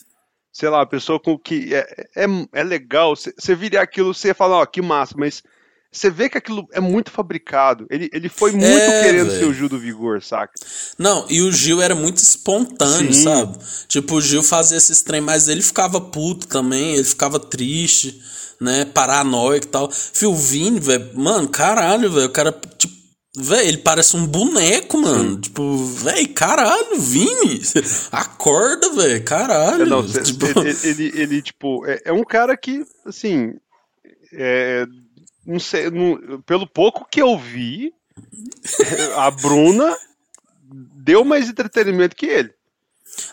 sei lá, uma pessoa com que é, é, é legal, você viria aquilo, você ia falar, ó, que massa, mas você vê que aquilo é muito fabricado. Ele, ele foi muito é, querendo véio. ser o Gil do Vigor, saca? Não, e o Gil era muito espontâneo, Sim. sabe? Tipo, o Gil fazia esses trem, mas ele ficava puto também, ele ficava triste, né? Paranoico e tal. Fio Vini, velho, mano, caralho, velho, o cara, tipo, velho, ele parece um boneco, mano. Sim. Tipo, velho, caralho, Vini, acorda, velho, caralho. Não, cê, tipo... ele, ele, ele, tipo, é, é um cara que, assim, é, não sei, não, pelo pouco que eu vi, a Bruna deu mais entretenimento que ele.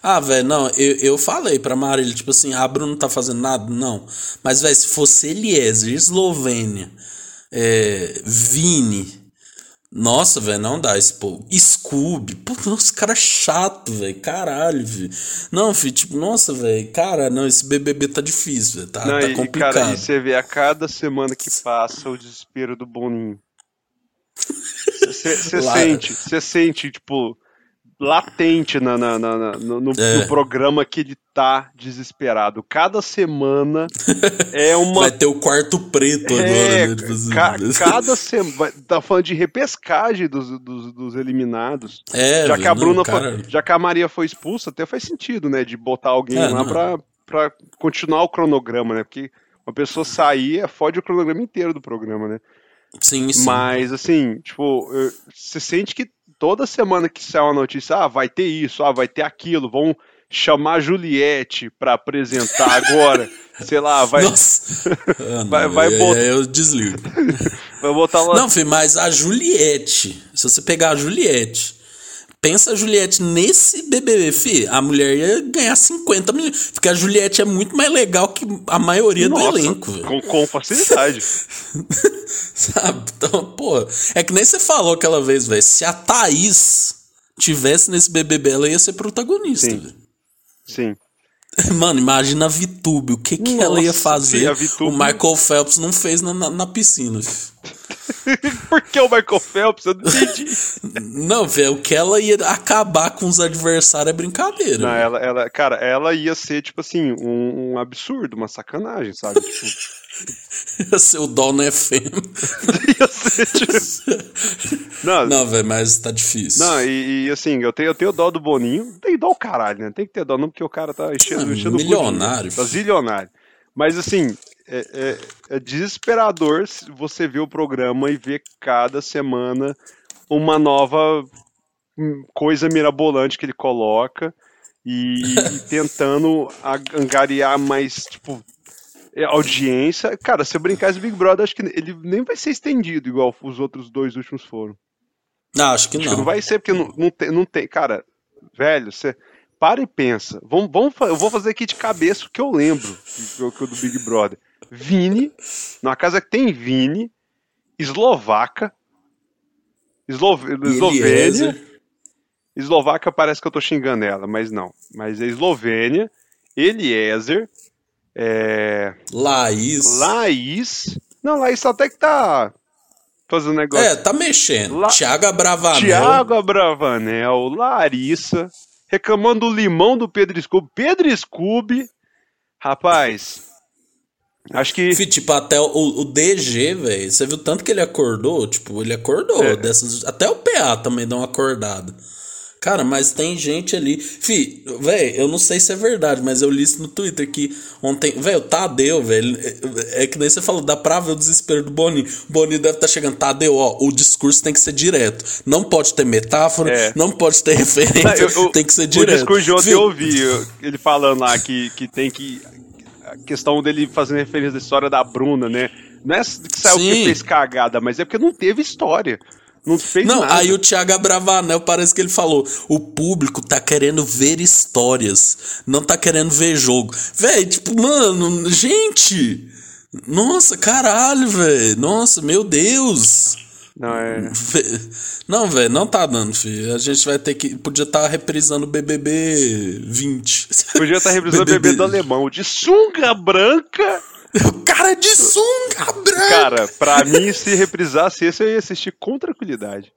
Ah, velho, não, eu, eu falei pra Marília, tipo assim, a Bruna não tá fazendo nada, não. Mas, velho, se fosse Eliezer, Eslovênia, é, Vini, nossa, velho, não dá esse povo. Scooby, pô, nossa, cara chato, velho, caralho, velho. Não, filho, tipo, nossa, velho, cara, não, esse BBB tá difícil, velho, tá, não, tá complicado. Cara, e você vê a cada semana que passa o desespero do Boninho. Você sente, você sente, tipo, latente na, na, na, no, no, é. no, programa que ele tá desesperado. Cada semana é uma. Vai ter o quarto preto é, agora, né? Tipo assim. Ca cada semana. Tá falando de repescagem dos, dos, dos eliminados. É, já que a Bruna foi, Já que a Maria foi expulsa, até faz sentido, né? De botar alguém é, lá pra, pra continuar o cronograma, né? Porque uma pessoa sair é fode o cronograma inteiro do programa, né? Sim, sim. Mas, assim, tipo, você sente que toda semana que sai uma notícia, ah, vai ter isso, ah, vai ter aquilo, vão chamar a Juliette para apresentar agora. Sei lá, vai. Nossa. Ah, não, vai, vai botar. Eu desligo. vai botar lá. Não, filho, mas a Juliette. Se você pegar a Juliette Pensa a Juliette nesse BBB, fi, a mulher ia ganhar 50 milhões. Porque a Juliette é muito mais legal que a maioria Nossa, do elenco. Com, com facilidade. Sabe? Então, pô, é que nem você falou aquela vez, velho. Se a Thaís tivesse nesse BBB, ela ia ser protagonista, Sim. Sim. Mano, imagina a Vitube, o que, que Nossa, ela ia fazer? Vitube... O Michael Phelps não fez na, na, na piscina. Por que o Michael Phelps? Eu não entendi. Não, velho, o que ela ia acabar com os adversários é brincadeira. Não, ela, ela, cara, ela ia ser, tipo assim, um, um absurdo, uma sacanagem, sabe? Tipo. ia ser o Dó no FM. ia ser, tipo... Não, não velho, mas tá difícil. Não, e, e, assim, eu tenho, eu tenho dó do Boninho. Tem dó o caralho, né? Tem que ter dó, não, porque o cara tá enchendo, ah, enchendo milionário. Tá zilionário. Mas assim, é, é, é desesperador você ver o programa e ver cada semana uma nova hum, coisa mirabolante que ele coloca e, e tentando angariar mais, tipo, é, audiência. Cara, se eu brincar esse Big Brother, acho que ele nem vai ser estendido igual os outros dois últimos foram. Não, acho que acho não. Que não vai ser, porque não, não, tem, não tem. Cara, velho, você para e pensa. Vamos, vamos, eu vou fazer aqui de cabeça o que eu lembro do, do Big Brother. Vini, numa casa que tem Vini, eslovaca, Eslove, Eslovênia. Eslovaca parece que eu tô xingando ela, mas não. Mas é Eslovênia, Eliezer, é... Laís. Laís. Não, Laís até que tá fazendo negócio. É, tá mexendo. La... Tiago Abravanel. Tiago Abravanel, Larissa, reclamando do limão do Pedro Scooby. Pedro Scooby, rapaz, Acho que. Tipo, até o, o DG, velho. Você viu tanto que ele acordou? Tipo, ele acordou. É. Dessas, até o PA também dá uma acordada. Cara, mas tem gente ali. Fi, velho, eu não sei se é verdade, mas eu li isso no Twitter que ontem. Velho, Tadeu, velho. É, é, que nem você falou, dá pra ver o desespero do Boninho. Boninho deve estar tá chegando. Tadeu, ó, o discurso tem que ser direto. Não pode ter metáfora, é. não pode ter referência, eu, eu, tem que ser direto. O discurso de ontem eu ouvi, ele falando lá que, que tem que. A questão dele fazendo referência da história da Bruna, né? Não é que saiu Sim. que fez cagada, mas é porque não teve história. Não fez não, nada. aí o Thiago Abravanel parece que ele falou: o público tá querendo ver histórias, não tá querendo ver jogo. Véi, tipo, mano, gente! Nossa, caralho, velho. Nossa, meu Deus. Não, é. Não, velho, não tá dando, filho. A gente vai ter que. Podia estar tá reprisando o BBB 20. Podia estar tá reprisando o BBB do alemão. De sunga branca o cara de sunga branca. Cara, pra mim, se reprisasse esse, eu ia assistir com tranquilidade.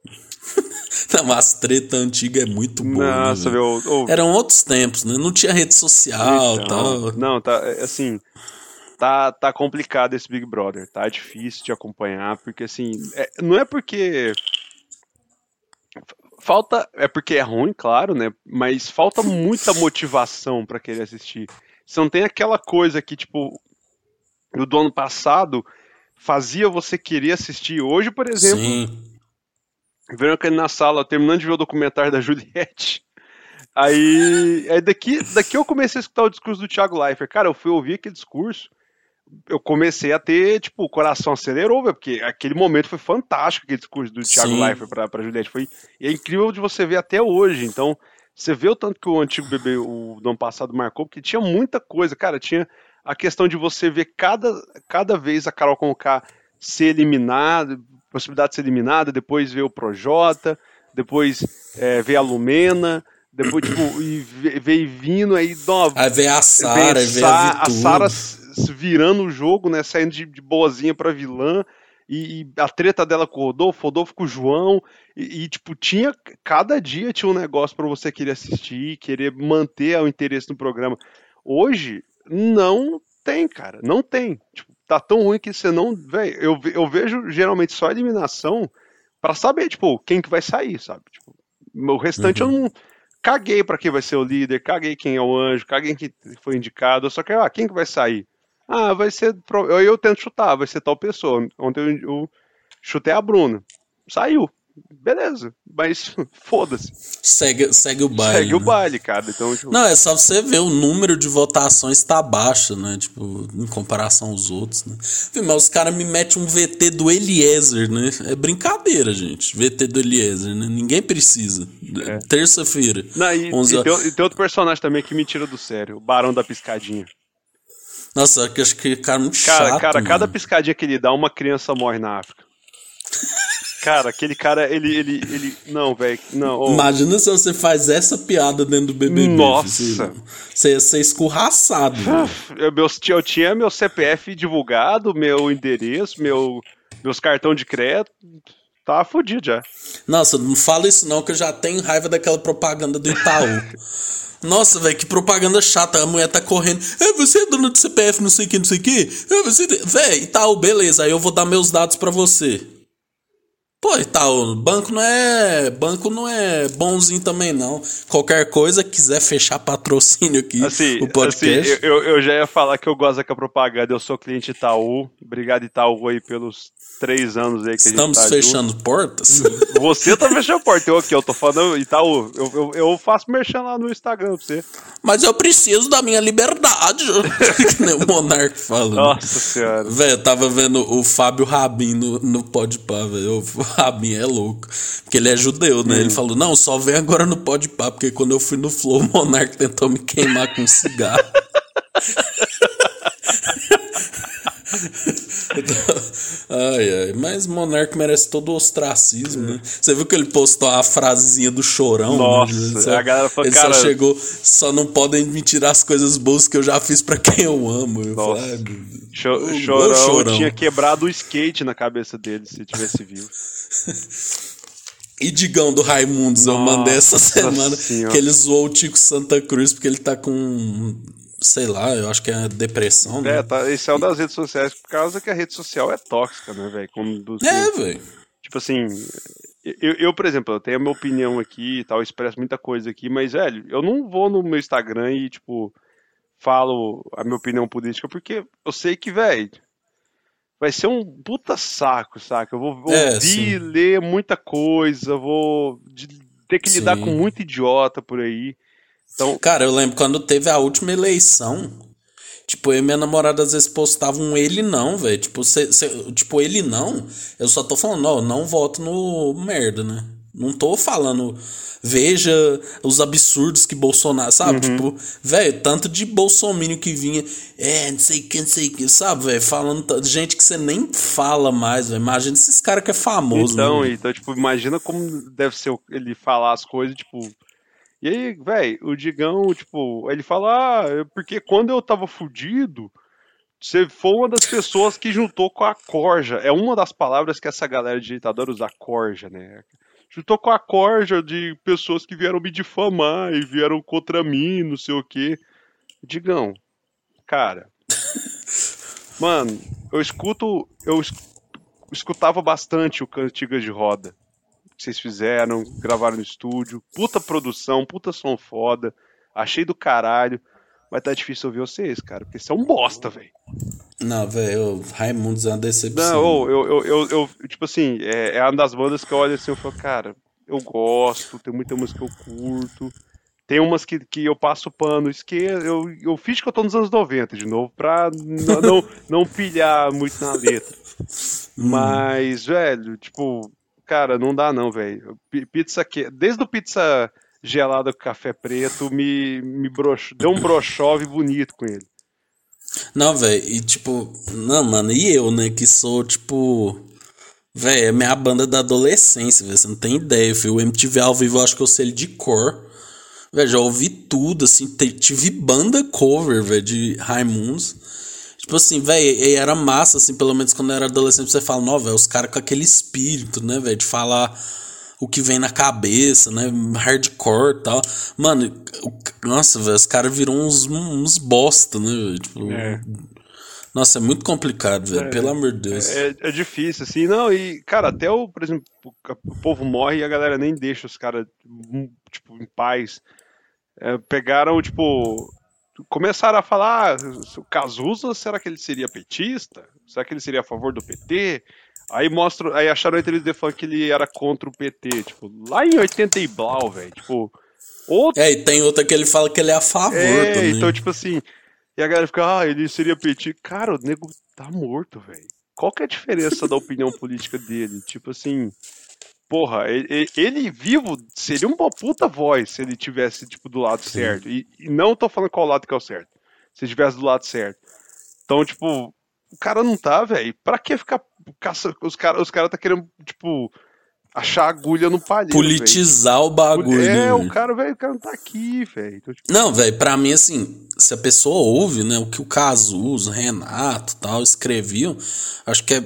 Não, mas treta antiga é muito boa. Nossa, né, meu, oh. Eram outros tempos, né? Não tinha rede social e então, tal. Não, tá, é, assim, tá, tá complicado esse Big Brother. Tá difícil de acompanhar, porque assim, é, não é porque falta é porque é ruim, claro, né? Mas falta muita motivação para querer assistir. Você não tem aquela coisa que tipo o do ano passado fazia você querer assistir. Hoje, por exemplo, Sim. vendo aquele na sala, terminando de ver o documentário da Juliette. Aí, aí daqui, daqui eu comecei a escutar o discurso do Thiago Leifert. Cara, eu fui ouvir aquele discurso, eu comecei a ter, tipo, o coração acelerou, véio, porque aquele momento foi fantástico, aquele discurso do Thiago Sim. Leifert pra, pra Juliette. Foi, e é incrível de você ver até hoje. Então, você vê o tanto que o antigo bebê, o do ano passado, marcou, porque tinha muita coisa. Cara, tinha a questão de você ver cada, cada vez a Carol Conká ser eliminada, possibilidade de ser eliminada, depois ver o Projota, depois é, ver a Lumena, depois tipo, e ver vindo aí nova. Aí vem a Sara, vem a, a Sara virando o jogo, né, saindo de, de boazinha para vilã. E, e, a treta dela com o Rodolfo, Rodolfo com o João, e, e tipo, tinha, cada dia tinha um negócio para você querer assistir, querer manter o interesse no programa. Hoje, não tem, cara. Não tem. Tipo, tá tão ruim que você não. Véio, eu, eu vejo geralmente só eliminação para saber, tipo, quem que vai sair, sabe? Tipo, o restante uhum. eu não. Caguei para quem vai ser o líder, caguei quem é o anjo, caguei quem foi indicado, eu só quero, ah, quem que vai sair? Ah, vai ser. Eu, eu tento chutar, vai ser tal pessoa. Ontem eu, eu chutei a Bruna. Saiu beleza, mas foda-se. Segue, segue o baile. Segue né? o baile, cara. Então, tipo... Não, é só você ver o número de votações tá baixo, né? Tipo, em comparação aos outros, né? Mas os caras me metem um VT do Eliezer, né? É brincadeira, gente. VT do Eliezer, né? Ninguém precisa. É. Terça-feira. E, 11 e, tem, e tem outro personagem também que me tira do sério, o Barão da Piscadinha. Nossa, eu acho que cara muito cara, chato. Cara, cada piscadinha que ele dá, uma criança morre na África. Cara, aquele cara, ele. ele, ele não, velho. Não. Oh. Imagina se você faz essa piada dentro do BBB. Nossa. Você ia ser escorraçado. eu, meus, eu tinha meu CPF divulgado, meu endereço, meu, meus cartão de crédito. Tava fodido já. Nossa, não fala isso não, que eu já tenho raiva daquela propaganda do Itaú. Nossa, velho, que propaganda chata. A mulher tá correndo. É, você é dono do CPF, não sei o que, não sei o que. É, você. Véi, Itaú, beleza. Aí eu vou dar meus dados para você. Pô, e tal, banco não é, banco não é bonzinho também não. Qualquer coisa quiser fechar patrocínio aqui, assim, o podcast. Assim, eu, eu já ia falar que eu gosto daquela propaganda, eu sou cliente Itaú. Obrigado Itaú aí pelos três anos aí que Estamos a gente tá fechando junto. portas? Você tá fechando porta, eu aqui, eu tô falando Itaú. Eu, eu, eu faço merchan lá no Instagram pra você. Mas eu preciso da minha liberdade. o Monarco fala. Nossa senhora. Velho, eu tava vendo o Fábio Rabin no, no Podpah, velho. Rabin é louco. Porque ele é judeu, né? Hum. Ele falou, não, só vem agora no Podpah, porque quando eu fui no Flow, o Monarco tentou me queimar com um cigarro. ai, ai. Mas Monark merece todo o ostracismo, né? Você viu que ele postou a frasezinha do chorão? Né? Nossa, né? a galera falou, ele cara... só chegou, só não podem me tirar as coisas boas que eu já fiz pra quem eu amo. Eu Nossa. Falei, Cho chorão, chorão tinha quebrado o skate na cabeça dele se tivesse vivo. E Digão do Raimundos, eu mandei essa semana senhora. que ele zoou o Tico Santa Cruz porque ele tá com sei lá, eu acho que é depressão, né? É, tá, esse é um das redes sociais por causa que a rede social é tóxica, né, velho? É, velho. Tipo assim, Eu, eu, por exemplo, eu tenho a minha opinião aqui e tal, expresso muita coisa aqui, mas, velho, eu não vou no meu Instagram e, tipo, falo a minha opinião política, porque eu sei que, velho, vai ser um puta saco, saca? Eu vou é, ouvir, ler muita coisa, vou ter que lidar sim. com muito idiota por aí. Então... Cara, eu lembro quando teve a última eleição, Tipo, eu e minha namorada às vezes postavam um ele não, velho. Tipo, cê, cê, tipo, ele não, eu só tô falando, ó, não voto no merda, né? Não tô falando, veja os absurdos que Bolsonaro, sabe? Uhum. Tipo, velho, tanto de bolsomínio que vinha, é, não sei quem, não sei que, sabe, velho? Falando de gente que você nem fala mais, velho. Imagina esses caras que é famoso, Então, né, então, tipo, imagina como deve ser ele falar as coisas, tipo, e aí, velho, o Digão, tipo, ele fala, ah, porque quando eu tava fudido, você foi uma das pessoas que juntou com a corja. É uma das palavras que essa galera de ditador usa, corja, né? Juntou com a corja de pessoas que vieram me difamar e vieram contra mim, não sei o quê. Digão, cara. Mano, eu escuto. Eu escutava bastante o Cantigas de Roda que vocês fizeram, gravaram no estúdio. Puta produção, puta som foda. Achei do caralho. Mas tá difícil ouvir vocês, cara, porque você é um bosta, velho. Não, velho, Raimundos é uma decepção. Não, eu, eu, eu, eu, tipo assim, é, é uma das bandas que eu olho assim e falo, cara, eu gosto, tem muita música que eu curto. Tem umas que, que eu passo pano, esquerdo. Eu, eu fiz que eu tô nos anos 90 de novo, pra não, não, não pilhar muito na letra. Hum. Mas, velho, tipo, cara, não dá não, velho. Pizza que desde o pizza gelada com café preto me me broxo, deu um brochove bonito com ele. Não, velho, e tipo, não, mano, e eu, né, que sou tipo Véi, é minha banda da adolescência, velho. Você não tem ideia, filho. O MTV ao vivo eu acho que eu sei ele de cor. Velho, já ouvi tudo, assim. Tive banda cover, velho, de Raimundos. Tipo assim, velho, era massa, assim, pelo menos quando eu era adolescente, você fala, não, velho, os caras com aquele espírito, né, velho, de falar o que vem na cabeça, né, hardcore e tal. Mano, o, nossa, velho, os caras viram uns, uns bosta, né, velho, tipo... É. Nossa, é muito complicado, velho, é, pelo amor de Deus. É, é, difícil, assim, não, e, cara, até o, por exemplo, o povo morre e a galera nem deixa os caras, tipo, em paz. É, pegaram, tipo, começaram a falar, ah, o Cazuza, será que ele seria petista? Será que ele seria a favor do PT? Aí mostra, aí acharam a entrevista falando que ele era contra o PT, tipo, lá em 80 e blau, velho, tipo, outro... É, e tem outra que ele fala que ele é a favor é, também. então, tipo assim, e a galera fica, ah, ele seria petista. Cara, o nego tá morto, velho. Qual que é a diferença da opinião política dele? Tipo assim, porra, ele, ele, vivo seria uma puta voz se ele tivesse, tipo, do lado Sim. certo. E, e, não tô falando qual lado que é o certo. Se ele tivesse do lado certo. Então, tipo, o cara não tá, velho. Pra que ficar caça... Os caras os cara tá querendo, tipo, achar agulha no palheiro. Politizar véio. o bagulho. É, né, o cara, velho, o cara não tá aqui, velho. Então, tipo... Não, velho, pra mim, assim, se a pessoa ouve, né, o que o Cazuzo, Renato tal, escreviam, acho que é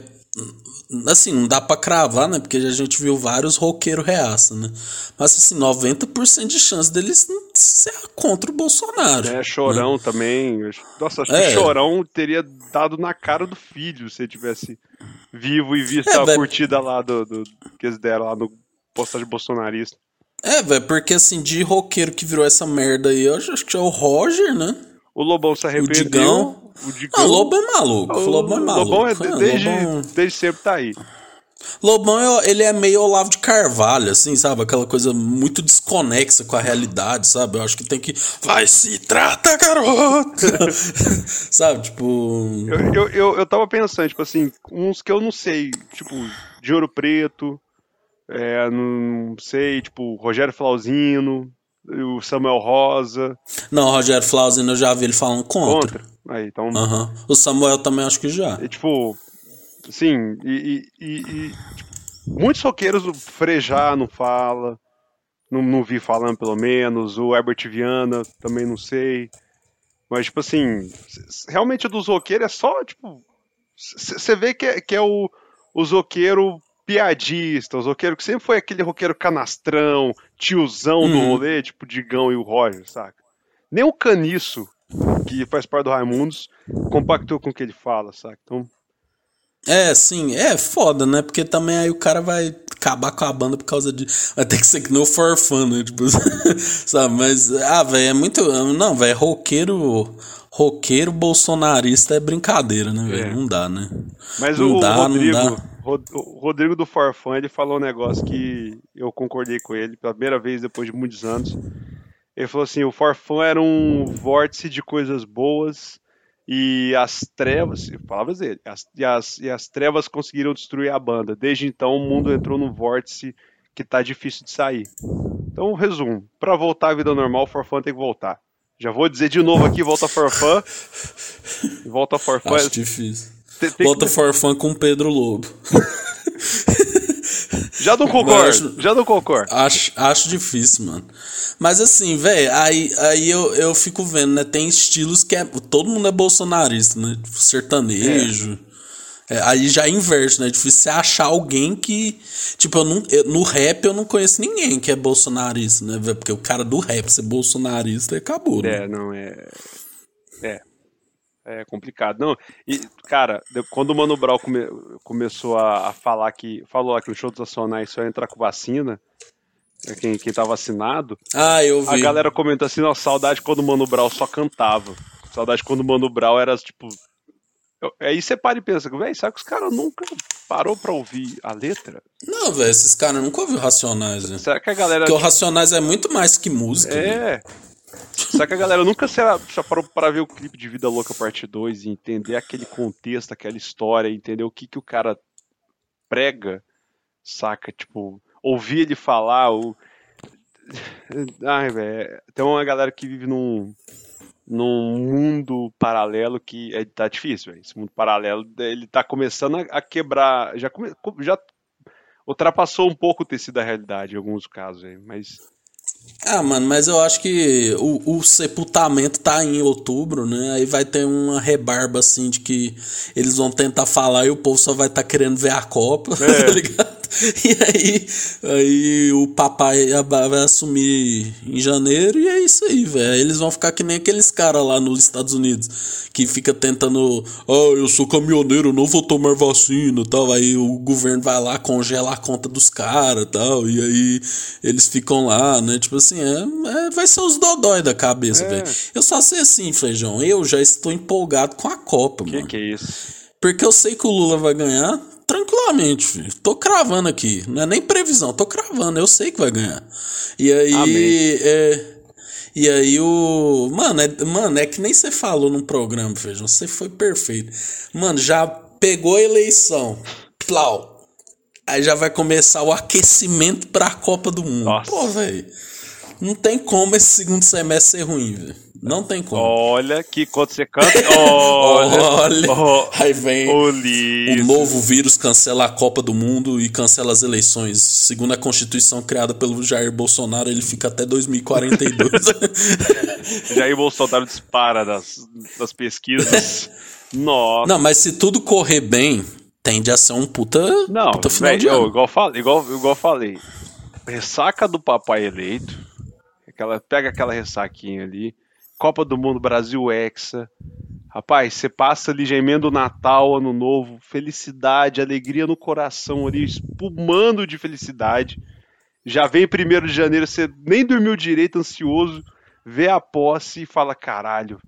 assim, não dá pra cravar, né? Porque a gente viu vários roqueiros reaça, né? Mas assim, 90% de chance deles ser contra o Bolsonaro. É, Chorão né? também. Nossa, acho é. que Chorão teria dado na cara do filho se ele tivesse vivo e visto é, a curtida lá do, do, que eles deram lá no postagem bolsonarista. É, velho, porque assim, de roqueiro que virou essa merda aí, eu acho que é o Roger, né? O Lobão se arrependeu. O Digão. O Digão. Ah, o Lobo é maluco. O Lobão é maluco. Lobão é desde, Lobão... desde sempre tá aí. Lobão, ele é meio Olavo de Carvalho, assim, sabe? Aquela coisa muito desconexa com a realidade, sabe? Eu acho que tem que. Vai se trata, garota! sabe? Tipo. Eu, eu, eu, eu tava pensando, tipo assim, uns que eu não sei, tipo, de Ouro Preto, é, não sei, tipo, Rogério Flauzino, o Samuel Rosa. Não, o Rogério Flauzino eu já vi ele falando contra. Contra? Aí, então... Uhum. O Samuel também acho que já. E, tipo, sim, e, e, e tipo, muitos roqueiros, o Frejá não fala, não, não vi falando pelo menos, o Herbert Viana também não sei. Mas, tipo assim, realmente o dos roqueiros é só, tipo. Você vê que é, que é o, o zoqueiro piadista, o roqueiro que sempre foi aquele roqueiro canastrão, tiozão do uhum. rolê, tipo Digão e o Roger, saca? Nem o Caniço, que faz parte do Raimundos, compactou com o que ele fala, saca? Então. É, sim, é foda, né? Porque também aí o cara vai acabar com a banda por causa de. Vai ter que ser que nem o Forfã, né? Tipo, sabe? Mas, ah, velho, é muito. Não, velho, roqueiro. Roqueiro bolsonarista é brincadeira, né, velho? É. Não dá, né? Mas não o dá, Rodrigo, não dá. O Rodrigo do Forfã, ele falou um negócio que eu concordei com ele pela primeira vez depois de muitos anos. Ele falou assim: o Forfã era um vórtice de coisas boas e as trevas, palavras dele, as, e, as, e as trevas conseguiram destruir a banda. Desde então, o mundo entrou num vórtice que tá difícil de sair. Então, resumo: para voltar à vida normal, o Forfã tem que voltar. Já vou dizer de novo aqui: volta Forfã. volta Forfã. Acho difícil. Volta que... Forfã com Pedro Lobo. Já não concordo, acho, já não concordo. Acho, acho difícil, mano. Mas assim, velho, aí, aí eu, eu fico vendo, né? Tem estilos que é. Todo mundo é bolsonarista, né? Tipo, sertanejo. É. É, aí já é inverso, né? É difícil você achar alguém que. Tipo, eu não, eu, no rap eu não conheço ninguém que é bolsonarista, né? Porque o cara do rap ser bolsonarista acabou, né? É, não é. É. É complicado. Não, e, cara, quando o Mano Brown come, começou a, a, falar que. Falou que no show dos Nacionais só entra com vacina, é quem, quem tá vacinado. Ah, eu vi. A galera comenta assim, nossa, saudade quando o Mano Brown só cantava. Saudade quando o Mano Brown era, tipo. Aí você para e pensa, velho, sabe que os caras nunca parou pra ouvir a letra? Não, velho, esses caras nunca ouviram Racionais, né? Será que a galera. Porque o Racionais é muito mais que música. É. Né? Só que a galera nunca se só parou para ver o clipe de Vida Louca Parte 2 e entender aquele contexto, aquela história, entender o que, que o cara prega, saca? Tipo, ouvir ele falar. O... Ai, velho. Tem uma galera que vive num, num mundo paralelo que é, tá difícil, véio. Esse mundo paralelo, ele tá começando a, a quebrar. Já, come, já ultrapassou um pouco o tecido da realidade em alguns casos, véio, mas ah, mano, mas eu acho que o, o, sepultamento tá em outubro, né? Aí vai ter uma rebarba assim de que eles vão tentar falar e o povo só vai estar tá querendo ver a Copa, é. tá ligado? E aí, aí o papai vai assumir em janeiro e é isso aí, velho. Eles vão ficar que nem aqueles caras lá nos Estados Unidos que fica tentando, oh, eu sou caminhoneiro, não vou tomar vacina tal. Aí o governo vai lá, congela a conta dos caras tal. E aí eles ficam lá, né? Tipo assim, é, é vai ser os dodói da cabeça, é. velho. Eu só sei assim, Feijão, eu já estou empolgado com a Copa, que mano. Que é isso? Porque eu sei que o Lula vai ganhar, tranquilamente, filho. Tô cravando aqui. Não é nem previsão, tô cravando. Eu sei que vai ganhar. E aí. É, e aí o. Mano é, mano, é que nem você falou no programa, Feijão. Você foi perfeito. Mano, já pegou a eleição. Plau. Aí já vai começar o aquecimento pra Copa do Mundo. Nossa. Pô, velho. Não tem como esse segundo semestre ser ruim, velho. Não tem como. Olha que quando você canta. Olha. olha oh, aí vem o, o novo vírus cancela a Copa do Mundo e cancela as eleições. Segundo a Constituição criada pelo Jair Bolsonaro, ele fica até 2042. Jair Bolsonaro dispara das, das pesquisas. Nossa. Não, mas se tudo correr bem, tende a ser um puta, Não, puta final véio, de ano. igual, falei, igual, igual falei. Ressaca do papai eleito. Aquela, pega aquela ressaquinha ali Copa do Mundo Brasil Hexa. Rapaz, você passa ali, já o Natal, Ano Novo, felicidade, alegria no coração ali, espumando de felicidade. Já vem primeiro de janeiro, você nem dormiu direito, ansioso, vê a posse e fala: caralho,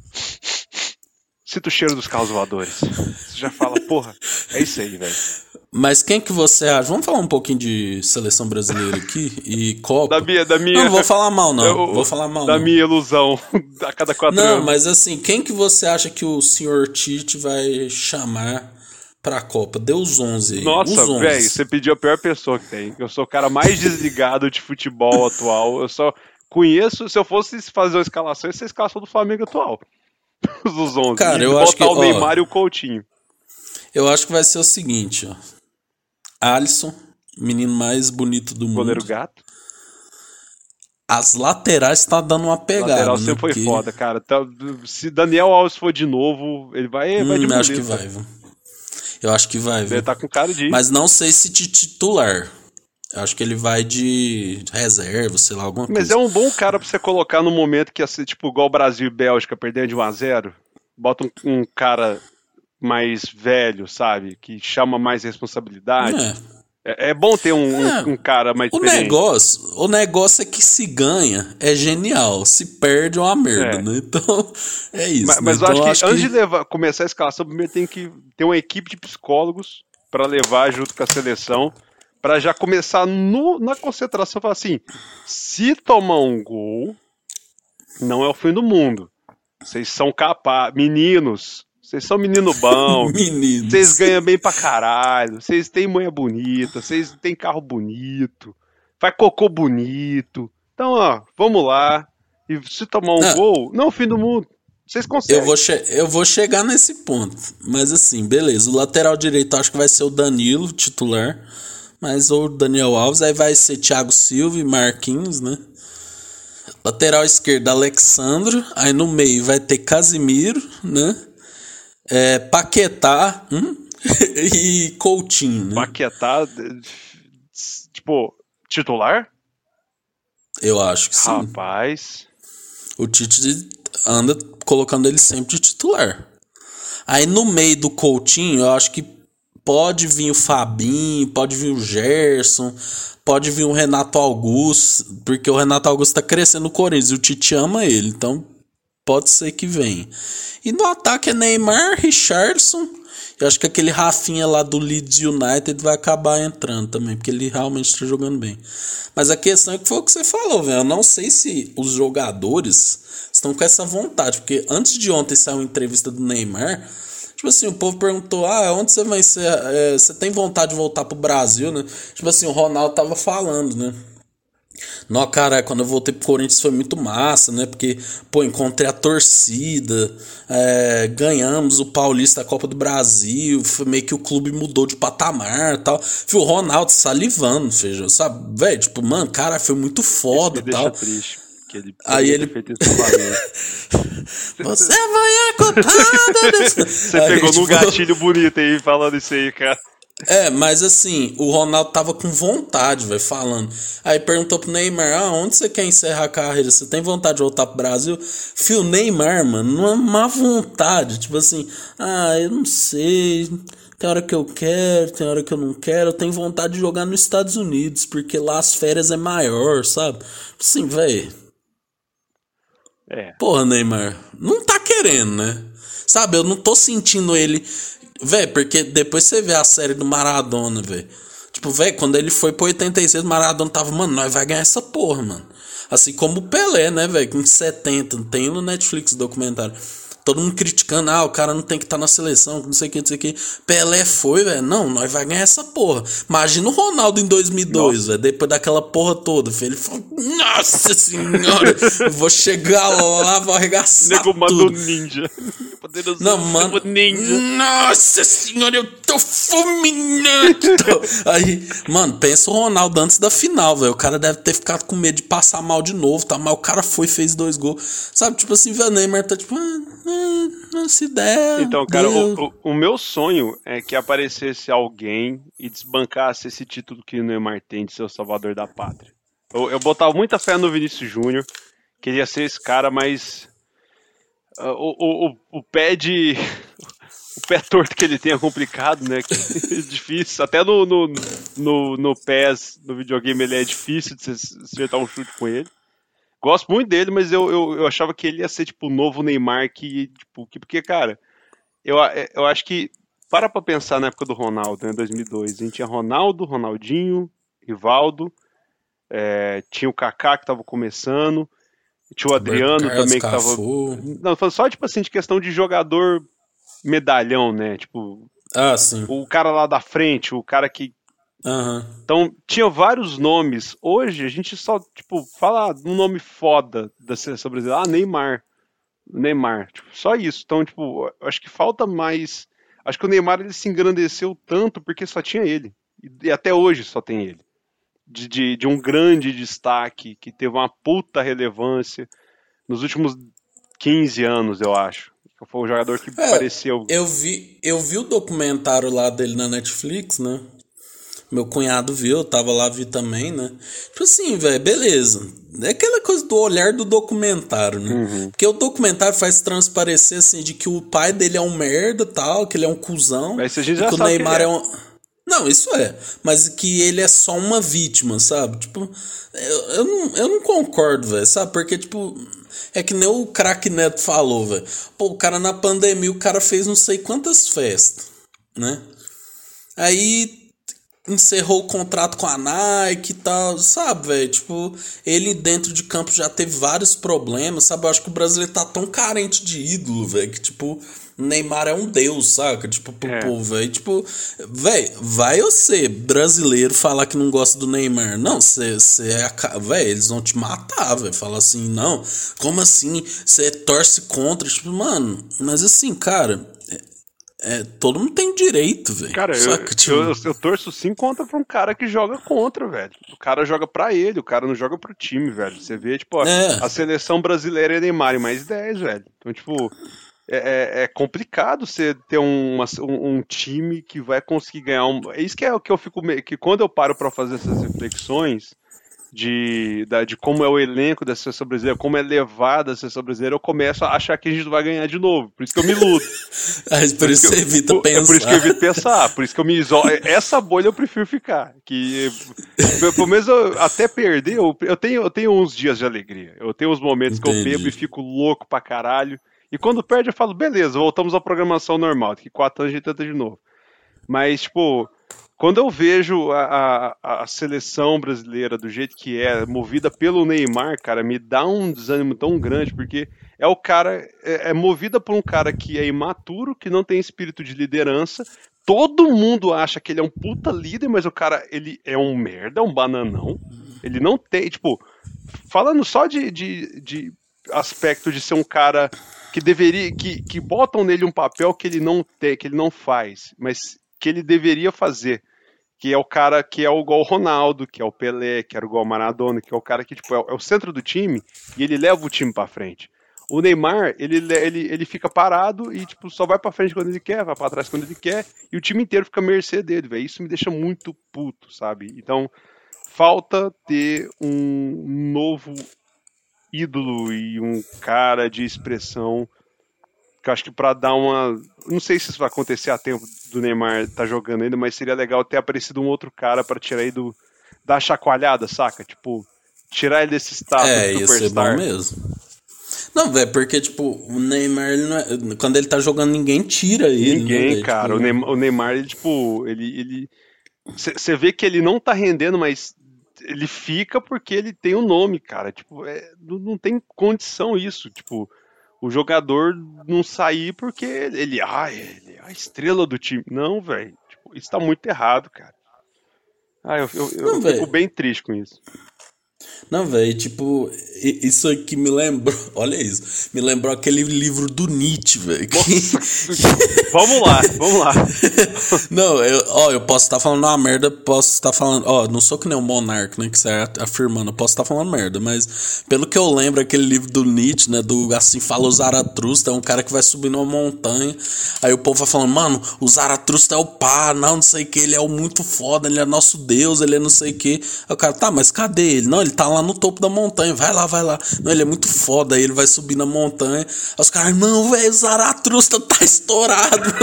sinto o cheiro dos carros voadores. Você já fala, porra, é isso aí, velho. Mas quem que você acha? Vamos falar um pouquinho de seleção brasileira aqui e Copa. Da minha, da minha. Não, não vou falar mal não. Eu, vou falar mal. Da não. minha ilusão a cada quatro não, anos. Não, mas assim, quem que você acha que o senhor Tite vai chamar pra Copa? Deu os 11 aí. Nossa, velho, você pediu a pior pessoa que tem. Eu sou o cara mais desligado de futebol atual. Eu só conheço, se eu fosse fazer uma escalação, essa é a escalação do Flamengo atual. Os 11. Cara, eu acho que o Neymar ó, e o Coutinho. Eu acho que vai ser o seguinte, ó. Alisson, menino mais bonito do mundo. Goleiro gato. As laterais tá dando uma pegada. Lateral sempre né? foi Porque... foda, cara. Tá, se Daniel Alves for de novo, ele vai, hum, vai acho que vai, viu? Eu acho que vai, viu? Ele tá com cara de. Mas não sei se titular. Eu acho que ele vai de reserva, sei lá, alguma Mas coisa. Mas é um bom cara pra você colocar no momento que ia ser tipo igual Brasil e Bélgica perdendo de 1 a 0 Bota um, um cara mais velho, sabe? Que chama mais responsabilidade. É. É, é bom ter um, é, um, cara mais o negócio O negócio é que se ganha é genial, se perde é uma merda, é. né? Então, é isso. Mas, né? mas então, eu acho que acho antes que... de levar, começar a escalação, primeiro tem que ter uma equipe de psicólogos para levar junto com a seleção, para já começar no, na concentração, falar assim, se tomar um gol, não é o fim do mundo. Vocês são capazes, meninos, vocês são menino bom. Meninos. Vocês ganham bem pra caralho. Vocês têm manha bonita. Vocês têm carro bonito. Faz cocô bonito. Então, ó, vamos lá. E se tomar um não. gol, não é o fim do mundo. Vocês conseguem. Eu vou, eu vou chegar nesse ponto. Mas assim, beleza. O lateral direito acho que vai ser o Danilo, titular. Mas ou o Daniel Alves. Aí vai ser Thiago Silva e Marquinhos, né? Lateral esquerdo, Alexandro. Aí no meio vai ter Casimiro, né? É, Paquetá hum? e Coutinho. Né? Paquetá, tipo, titular? Eu acho que sim. Rapaz. O Tite anda colocando ele sempre de titular. Aí no meio do Coutinho, eu acho que pode vir o Fabinho, pode vir o Gerson, pode vir o Renato Augusto, porque o Renato Augusto tá crescendo no Corinthians e o Tite ama ele, então pode ser que venha. E no ataque é Neymar, Richardson. Eu acho que aquele Rafinha lá do Leeds United vai acabar entrando também, porque ele realmente está jogando bem. Mas a questão é que foi o que você falou, velho. Eu não sei se os jogadores estão com essa vontade, porque antes de ontem saiu uma entrevista do Neymar. Tipo assim, o povo perguntou: Ah, onde você vai ser? É, você tem vontade de voltar pro Brasil, né? Tipo assim, o Ronaldo tava falando, né? Não, cara, quando eu voltei pro Corinthians foi muito massa, né? Porque, pô, encontrei a torcida, é, ganhamos o Paulista da Copa do Brasil, foi meio que o clube mudou de patamar e tal. Viu, o Ronaldo salivando, feijão, sabe? Velho, tipo, mano, cara, foi muito foda e tal. Triste. Que ele Aí ele. Você vai acotada. Você aí, pegou tipo... num gatilho bonito aí falando isso aí, cara. É, mas assim, o Ronaldo tava com vontade, vai falando. Aí perguntou pro Neymar: ah, onde você quer encerrar a carreira? Você tem vontade de voltar pro Brasil? Fio, Neymar, mano, não é má vontade. Tipo assim, ah, eu não sei. Tem hora que eu quero, tem hora que eu não quero. Eu tenho vontade de jogar nos Estados Unidos, porque lá as férias é maior, sabe? Assim, velho. É. Porra, Neymar, não tá querendo, né? Sabe, eu não tô sentindo ele Véi, porque depois você vê a série do Maradona, velho. Tipo, velho, quando ele foi pro 86, Maradona tava, mano, nós vai ganhar essa porra, mano. Assim como o Pelé, né, velho? Com 70, tem no Netflix o documentário. Todo mundo criticando, ah, o cara não tem que estar tá na seleção, não sei o que, não sei o que. Pelé foi, velho. Não, nós vai ganhar essa porra. Imagina o Ronaldo em 2002, velho. Depois daquela porra toda, velho. Ele falou, nossa senhora, vou chegar lá, vou arregaçar Nego tudo. ninja. Não, mano. Ninja. Nossa senhora, eu tô fulminante. Aí, mano, pensa o Ronaldo antes da final, velho. O cara deve ter ficado com medo de passar mal de novo, tá? Mas o cara foi fez dois gols. Sabe, tipo assim, o Neymar tá tipo, ah, não se der. Então, cara, o, o, o, meu sonho é que aparecesse alguém e desbancasse esse título que o Neymar tem de ser o salvador da pátria. Eu, eu botava muita fé no Vinícius Júnior, queria ser esse cara, mas uh, o, o, o pé de. o pé torto que ele tem é complicado, né? É difícil. Até no, no, no, no PES, no videogame, ele é difícil de acertar um chute com ele. Gosto muito dele, mas eu, eu, eu achava que ele ia ser, tipo, o novo Neymar que, tipo, que, porque, cara, eu, eu acho que, para pra pensar na época do Ronaldo, né, 2002, a gente tinha Ronaldo, Ronaldinho, Rivaldo, é, tinha o Kaká que tava começando, tinha o Adriano Carlos também que tava... Não, só, tipo assim, de questão de jogador medalhão, né, tipo... Ah, sim. O cara lá da frente, o cara que Uhum. Então, tinha vários nomes. Hoje, a gente só, tipo, fala um nome foda da seleção brasileira. Ah, Neymar. Neymar. Tipo, só isso. Então, tipo, acho que falta mais. Acho que o Neymar ele se engrandeceu tanto porque só tinha ele. E, até hoje só tem ele. De, de, de um grande destaque, que teve uma puta relevância nos últimos 15 anos, eu acho. Foi o jogador que é, apareceu. Eu vi, eu vi o documentário lá dele na Netflix, né? Meu cunhado viu, eu tava lá, vi também, né? Tipo assim, velho, beleza. É aquela coisa do olhar do documentário, né? Uhum. Porque o documentário faz transparecer, assim, de que o pai dele é um merda tal, que ele é um cuzão. Mas a gente já que o Neymar é. é um. Não, isso é. Mas que ele é só uma vítima, sabe? Tipo, eu, eu, não, eu não concordo, velho, sabe? Porque, tipo, é que nem o craque Neto falou, velho. Pô, o cara na pandemia, o cara fez não sei quantas festas, né? Aí encerrou o contrato com a Nike e tal, sabe, velho? Tipo, ele dentro de campo já teve vários problemas, sabe? Eu acho que o brasileiro tá tão carente de ídolo, velho, que, tipo, Neymar é um deus, saca? Tipo, pro é. povo, velho. Tipo, velho, vai você, brasileiro, falar que não gosta do Neymar. Não, você é. Velho, eles vão te matar, velho. Fala assim, não, como assim? Você torce contra? Tipo, mano, mas assim, cara. É, todo mundo tem direito, velho. Cara, eu, tipo... eu, eu, torço sim contra pra um cara que joga contra, velho. O cara joga pra ele, o cara não joga pro time, velho. Você vê, tipo, é. a seleção brasileira é Neymar e mais 10, velho. Então, tipo, é, é, é complicado você ter um, um, time que vai conseguir ganhar um. É isso que é o que eu fico. que quando eu paro para fazer essas reflexões de, da, de como é o elenco da seleção brasileira, como é levada a seleção brasileira, eu começo a achar que a gente vai ganhar de novo. Por isso que eu me luto. por, por isso que você evita eu, pensar. É por isso que eu evito pensar. Por isso que eu me isolo. Essa bolha eu prefiro ficar. Que, pelo menos eu, até perder, eu, eu, tenho, eu tenho uns dias de alegria. Eu tenho uns momentos Entendi. que eu bebo e fico louco pra caralho. E quando perde, eu falo, beleza, voltamos à programação normal. Daqui quatro anos a gente tenta de novo. Mas, tipo, quando eu vejo a, a, a, seleção brasileira do jeito que é, movida pelo Neymar, cara, me dá um desânimo tão grande, porque é o cara, é, é movida por um cara que é imaturo, que não tem espírito de liderança. Todo mundo acha que ele é um puta líder, mas o cara, ele é um merda, é um bananão. Ele não tem, tipo, falando só de, de, de aspecto de ser um cara que deveria que, que botam nele um papel que ele não tem, que ele não faz, mas que ele deveria fazer. Que é o cara que é o igual o Ronaldo, que é o Pelé, que era igual o Maradona, que é o cara que tipo, é, é o centro do time e ele leva o time para frente. O Neymar, ele, ele, ele fica parado e tipo, só vai para frente quando ele quer, vai para trás quando ele quer, e o time inteiro fica à mercê dele, velho. Isso me deixa muito puto, sabe? Então, falta ter um novo ídolo e um cara de expressão que eu acho que para dar uma. Não sei se isso vai acontecer a tempo do Neymar estar tá jogando ainda, mas seria legal ter aparecido um outro cara para tirar ele do. dar chacoalhada, saca? Tipo, tirar ele desse status é, de superstar. É, mesmo. Não, velho, porque, tipo, o Neymar, ele é... quando ele tá jogando, ninguém tira ele. Né, ninguém, né, cara. Tipo... O, Neymar, o Neymar, ele, tipo, ele. Você vê que ele não tá rendendo, mas ele fica porque ele tem o um nome, cara. Tipo, é, não, tem condição isso. Tipo, o jogador não sair porque ele, ah, ele é a estrela do time. Não, velho. Tipo, isso tá muito errado, cara. Ah, eu, eu, não, eu fico bem triste com isso. Não, velho, tipo, isso aqui me lembrou. Olha isso. Me lembrou aquele livro do Nietzsche, velho. Vamos lá, vamos lá. não, eu, ó, eu posso estar falando uma merda, posso estar falando. Ó, não sou que nem um monarca, né? Que você é afirmando, eu posso estar falando merda, mas pelo que eu lembro, aquele livro do Nietzsche, né? Do assim fala o Zaratrusta, é um cara que vai subir numa montanha. Aí o povo vai falando, mano, o Zaratrusta é o pá, não, não sei o que, ele é o muito foda, ele é nosso Deus, ele é não sei o que. Aí o cara, tá, mas cadê ele? Não, ele tá lá no topo da montanha, vai lá, vai lá. Não, ele é muito foda, aí ele vai subir na montanha. Aí os caras, não, velho, o Zaratrusta tá estourado.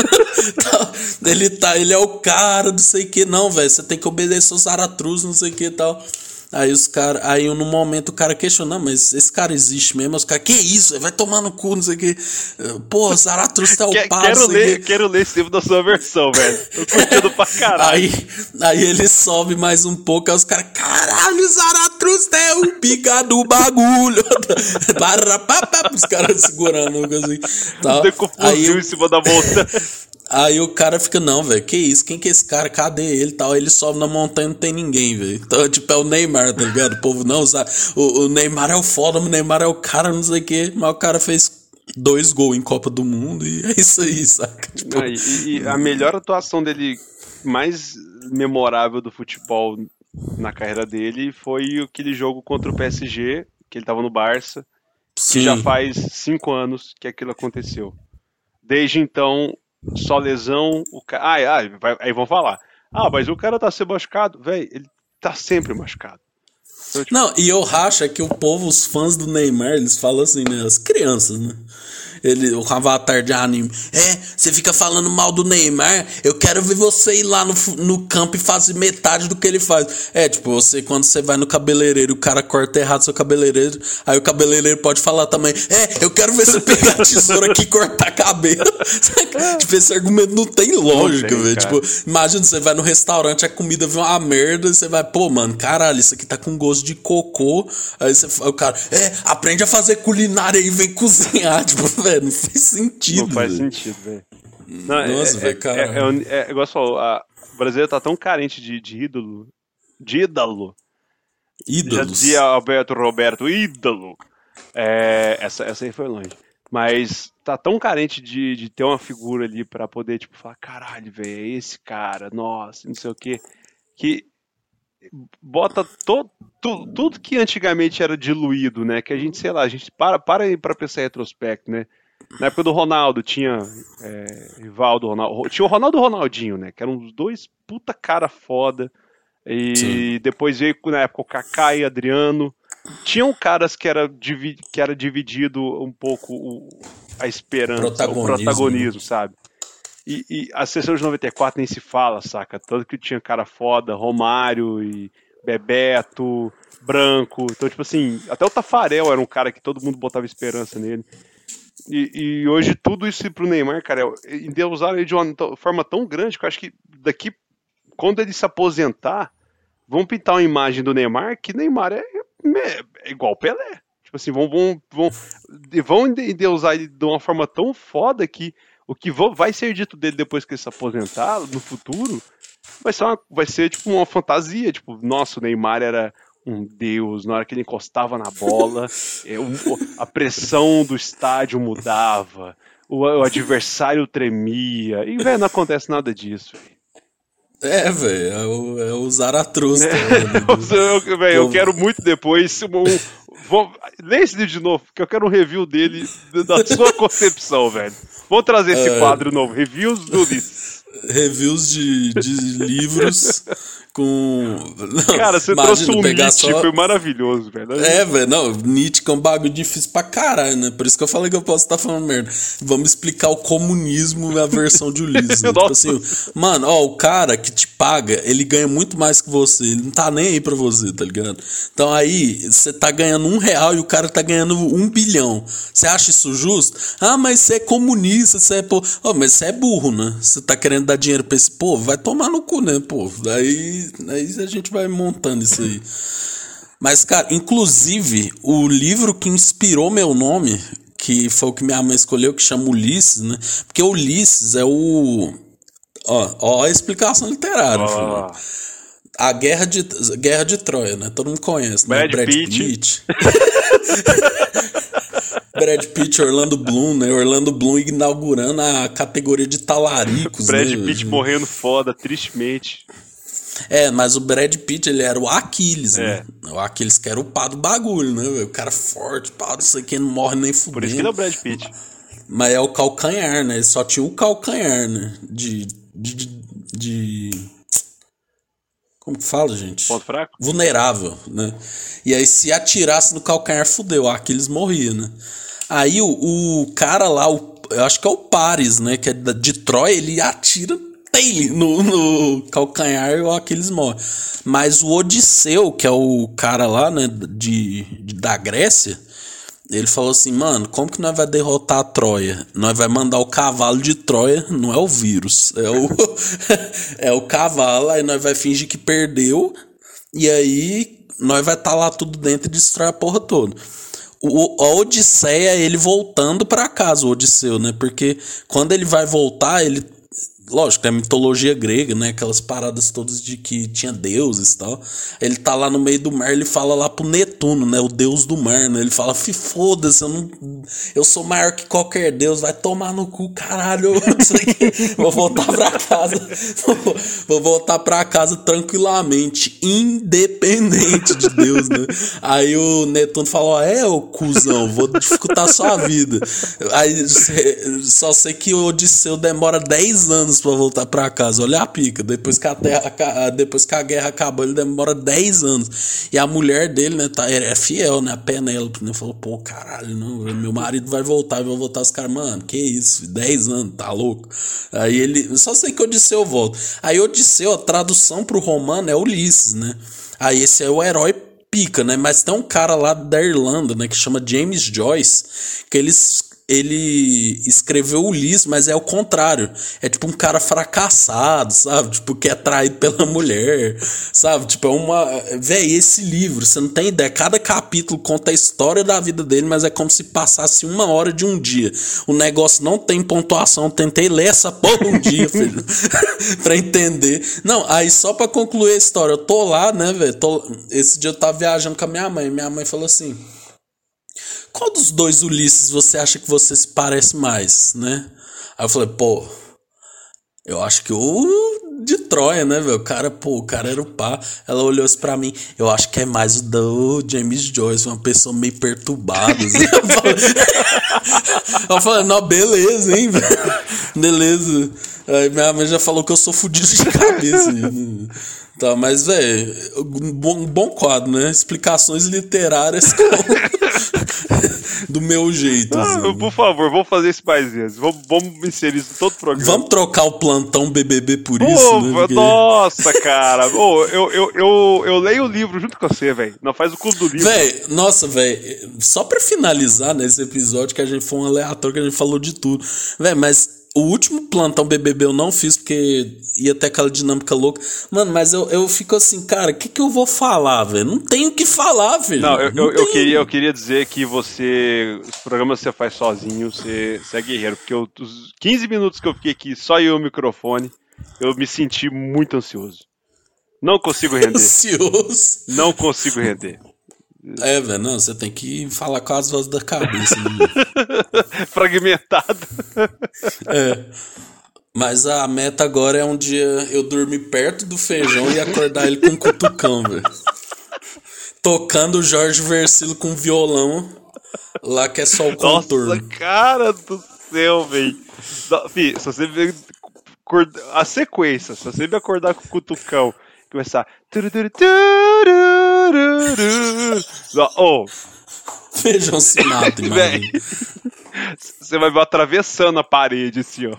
Tá, ele tá, ele é o cara, não sei o que, não, velho, você tem que obedecer o Zaratrusta, não sei o que e tal. Aí os caras, aí no momento o cara questiona, mas esse cara existe mesmo? Os caras, que isso? Vai tomar no cu, não sei o que. Pô, Zaratustra é o passo. Quero ler, quero ler esse livro da sua versão, velho. Tô curtindo pra caralho. Aí, aí ele sobe mais um pouco, aí os caras, caralho, Zaratustra é o pica do bagulho. os caras segurando, assim. Tal. Aí eu, em cima da volta. Aí o cara fica, não, velho, que isso? Quem que é esse cara? Cadê ele tal? Ele sobe na montanha não tem ninguém, velho. Então, tipo, é o Neymar, tá ligado? O povo não sabe. O, o Neymar é o foda, o Neymar é o cara, não sei o quê. Mas o cara fez dois gols em Copa do Mundo e é isso aí, saca? Tipo... Ah, e, e, a melhor atuação dele, mais memorável do futebol na carreira dele, foi aquele jogo contra o PSG, que ele tava no Barça, Sim. que já faz cinco anos que aquilo aconteceu. Desde então, só lesão, o cara. Ai, ai, vai, aí vão falar. Ah, mas o cara tá sendo machucado. Velho, ele tá sempre machucado. Então, tipo... Não, e eu racho é que o povo, os fãs do Neymar, eles falam assim, né? As crianças, né? Ele, o avatar de anime. É, você fica falando mal do Neymar, eu quero ver você ir lá no, no campo e fazer metade do que ele faz. É, tipo, você, quando você vai no cabeleireiro, o cara corta errado seu cabeleireiro, aí o cabeleireiro pode falar também, é, eu quero ver você pegar a tesoura aqui e cortar cabelo. tipo, esse argumento não tem lógica, velho. Tipo, imagina, você vai no restaurante, a comida vem uma merda, e você vai, pô, mano, caralho, isso aqui tá com gosto de cocô. Aí você, o cara, é, aprende a fazer culinária e vem cozinhar. Tipo, velho, não faz sentido. Não faz véio. sentido, velho. Nossa, é, velho, cara. É, é, é, igual você falou, a, o brasileiro tá tão carente de, de ídolo. De ídolo. Ídolos. Já dizia Alberto Roberto, ídolo. É, essa, essa aí foi longe. Mas tá tão carente de, de ter uma figura ali para poder, tipo, falar, caralho, velho, é esse cara, nossa, não sei o quê. Que bota to, to, tudo que antigamente era diluído, né? Que a gente, sei lá, a gente para, para aí pra pensar em retrospecto, né? Na época do Ronaldo tinha é, Rivaldo, Ronaldo, tinha o Ronaldo e o Ronaldinho, né? Que eram os dois puta cara foda. E Sim. depois veio na época o Kaká e Adriano. Tinham caras que era, que era dividido um pouco o, a esperança, protagonismo. o protagonismo, sabe? E, e, a sessão de 94 nem se fala, saca? Tanto que tinha cara foda, Romário e Bebeto, Branco. Então, tipo assim, até o Tafarel era um cara que todo mundo botava esperança nele. E, e hoje tudo isso pro Neymar, cara, endeusaram ele de uma forma tão grande que eu acho que daqui, quando ele se aposentar, vão pintar uma imagem do Neymar que Neymar é, é igual Pelé. Tipo assim, vão, vão, vão, vão endeusar ele de uma forma tão foda que o que vai ser dito dele depois que ele se aposentar, no futuro, vai ser, uma, vai ser tipo uma fantasia. Tipo, nossa, o Neymar era um deus, na hora que ele encostava na bola, é, a pressão do estádio mudava, o, o adversário tremia. E, velho, não acontece nada disso, É, velho, é o, é o Zaratustra. É, né? eu, véio, eu quero muito depois um, Vou, lê esse livro de novo, que eu quero um review dele, da sua concepção, velho. Vou trazer esse é... quadro novo, reviews do Ulisses. Reviews de, de livros com. Não, Cara, você trouxe um Nietzsche, só... foi maravilhoso, velho. É, velho, não, Nietzsche é um bagulho difícil pra caralho, né? Por isso que eu falei que eu posso estar tá falando merda. Vamos explicar o comunismo e a versão de Ulisses. Né? tipo assim, mano, ó, o cara que te paga, ele ganha muito mais que você, ele não tá nem aí pra você, tá ligado? Então aí, você tá ganhando um real e o cara tá ganhando um bilhão. Você acha isso justo? Ah, mas você é comunista, você é. Pô... Oh, mas você é burro, né? Você tá querendo dar dinheiro pra esse povo? Vai tomar no cu, né, pô? Daí aí, a gente vai montando isso aí. Mas, cara, inclusive, o livro que inspirou meu nome, que foi o que minha mãe escolheu, que chama Ulisses, né? Porque Ulisses é o. Ó, ó a explicação literária. Oh. A Guerra de, Guerra de Troia, né? Todo mundo conhece, né? Brad, Brad Pitt. Pitt. Brad Pitt, Orlando Bloom, né? Orlando Bloom inaugurando a categoria de talaricos. Brad né? Pitt morrendo foda, tristemente. É, mas o Brad Pitt, ele era o Aquiles, né? é. né? O Aquiles que era o pá do bagulho, né? O cara forte, pá, não sei quem, não morre nem fudendo. Por isso que ele é o Brad Pitt. Mas é o calcanhar, né? Ele só tinha o calcanhar, né? De. de, de, de... Como que fala, gente? Ponto fraco? Vulnerável, né? E aí, se atirasse no calcanhar, fudeu. O Aquiles morria, né? Aí o, o cara lá, o, eu acho que é o Paris, né? Que é de Troia, ele atira no, no calcanhar e o Aquiles morre. Mas o Odisseu, que é o cara lá, né, de, de, da Grécia, ele falou assim, mano, como que nós vai derrotar a Troia? Nós vai mandar o cavalo de Troia, não é o vírus, é o, é o cavalo, aí nós vai fingir que perdeu, e aí nós vai estar tá lá tudo dentro e destrói a porra toda. O, a Odisseia ele voltando para casa, o Odisseu, né? Porque quando ele vai voltar, ele lógico, é mitologia grega, né? Aquelas paradas todas de que tinha deuses e tal. Ele tá lá no meio do mar, ele fala lá pro Netuno, né? O deus do mar, né? Ele fala, foda-se, eu não. Eu sou maior que qualquer deus, vai tomar no cu, caralho. vou voltar pra casa. vou voltar pra casa tranquilamente, independente de Deus, né? Aí o Netuno falou: É, ô cuzão, vou dificultar sua vida. Aí só sei que o Odisseu demora 10 anos para voltar para casa. Olha a pica. Depois que a, terra, depois que a guerra acabou, ele demora 10 anos. E a mulher dele, né, tá é, é fiel, né? A Penélope, né? Falou, pô, caralho, não, meu marido vai voltar, eu vou voltar. Os caras, mano, que isso? 10 anos, tá louco? Aí ele, só sei que Odisseu volta. Aí Odisseu, a tradução pro romano é Ulisses, né? Aí esse é o herói pica, né? Mas tem um cara lá da Irlanda, né, que chama James Joyce, que eles ele escreveu Ulisses, mas é o contrário. É tipo um cara fracassado, sabe? Tipo, que é traído pela mulher, sabe? Tipo, é uma. Véi, esse livro, você não tem ideia. Cada capítulo conta a história da vida dele, mas é como se passasse uma hora de um dia. O negócio não tem pontuação. Eu tentei ler essa porra um dia, filho. pra entender. Não, aí só pra concluir a história, eu tô lá, né, velho? Esse dia eu tava viajando com a minha mãe. Minha mãe falou assim. Qual dos dois Ulisses você acha que você se parece mais, né? Aí eu falei, pô, eu acho que o de Troia, né, velho? O cara, pô, o cara era o pá. Ela olhou isso pra mim. Eu acho que é mais o do James Joyce, uma pessoa meio perturbada. Assim. eu falei, não, beleza, hein, velho? Beleza. Aí minha mãe já falou que eu sou fudido de cabeça. Tá, mas, velho, um bom, bom quadro, né? Explicações literárias do meu jeito. Ah, assim. Por favor, vamos fazer isso mais vezes. Vamos, vamos inserir isso em todo o programa. Vamos trocar o plantão BBB por isso, né? Porque... Nossa, cara. oh, eu, eu, eu, eu leio o livro junto com você, velho. Não faz o curso do livro. Véi, nossa, velho. Só pra finalizar nesse episódio que a gente foi um aleatório, que a gente falou de tudo. Velho, mas o último plantão BBB eu não fiz porque ia ter aquela dinâmica louca. Mano, mas eu, eu fico assim, cara, o que, que eu vou falar, velho? Não tenho o que falar, velho. Não, eu, não eu, eu, queria, eu queria dizer que você. Os programas você faz sozinho, você, você é guerreiro. Porque eu, os 15 minutos que eu fiquei aqui, só eu e o microfone, eu me senti muito ansioso. Não consigo render. Ansioso. Não consigo render. É, velho, não, você tem que falar com as vozes da cabeça. Né? Fragmentado. É. Mas a meta agora é um dia eu dormir perto do feijão e acordar ele com um cutucão, velho. Tocando o Jorge Versilo com violão lá que é só o contorno. Nossa, cara do céu, velho. Se você ver a sequência, se você me acordar com o cutucão começar. Oh. Feijão se mata, Você vai atravessando a parede assim, ó.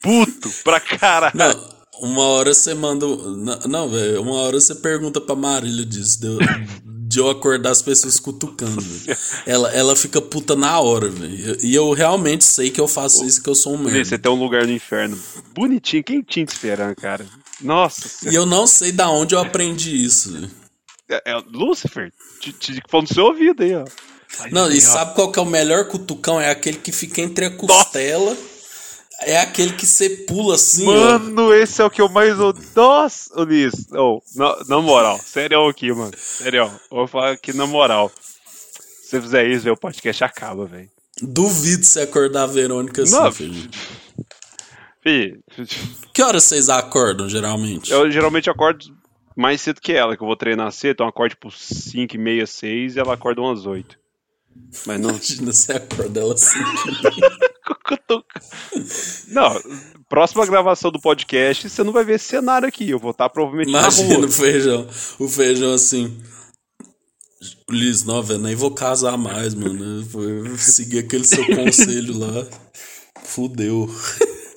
Puto pra caralho. Não. Uma hora você manda. Não, velho. Uma hora você pergunta pra Marília disso. De, de eu acordar as pessoas cutucando. Ela, ela fica puta na hora, velho. E eu realmente sei que eu faço isso, que eu sou um merda. Você tem um lugar no inferno. Bonitinho. Quem tinha te esperando, cara? Nossa. E eu não sei da onde eu aprendi isso. É, é Lúcifer. Te, te falando no seu ouvido aí, ó. Aí, não, e ó. sabe qual que é o melhor cutucão? É aquele que fica entre a costela. Nossa. É aquele que você pula assim. Mano, ó. esse é o que eu mais. Nossa, Ulisses. Oh, na, na moral, sério aqui, mano. Sério, vou falar aqui na moral. Se você fizer isso, o podcast acaba, velho. Duvido você acordar a Verônica assim, Não, filho. filho. Que horas vocês acordam, geralmente? Eu geralmente acordo mais cedo que ela, que eu vou treinar cedo, então eu acordo tipo 5 e meia, 6 e ela acorda umas 8. Mas não. Imagina você acorda ela 5 Não, próxima gravação do podcast, você não vai ver esse cenário aqui. Eu vou estar provavelmente Imagina na rua. o feijão. O feijão assim. Liz, não, velho, nem vou casar mais, mano. Vou seguir aquele seu conselho lá. Fudeu.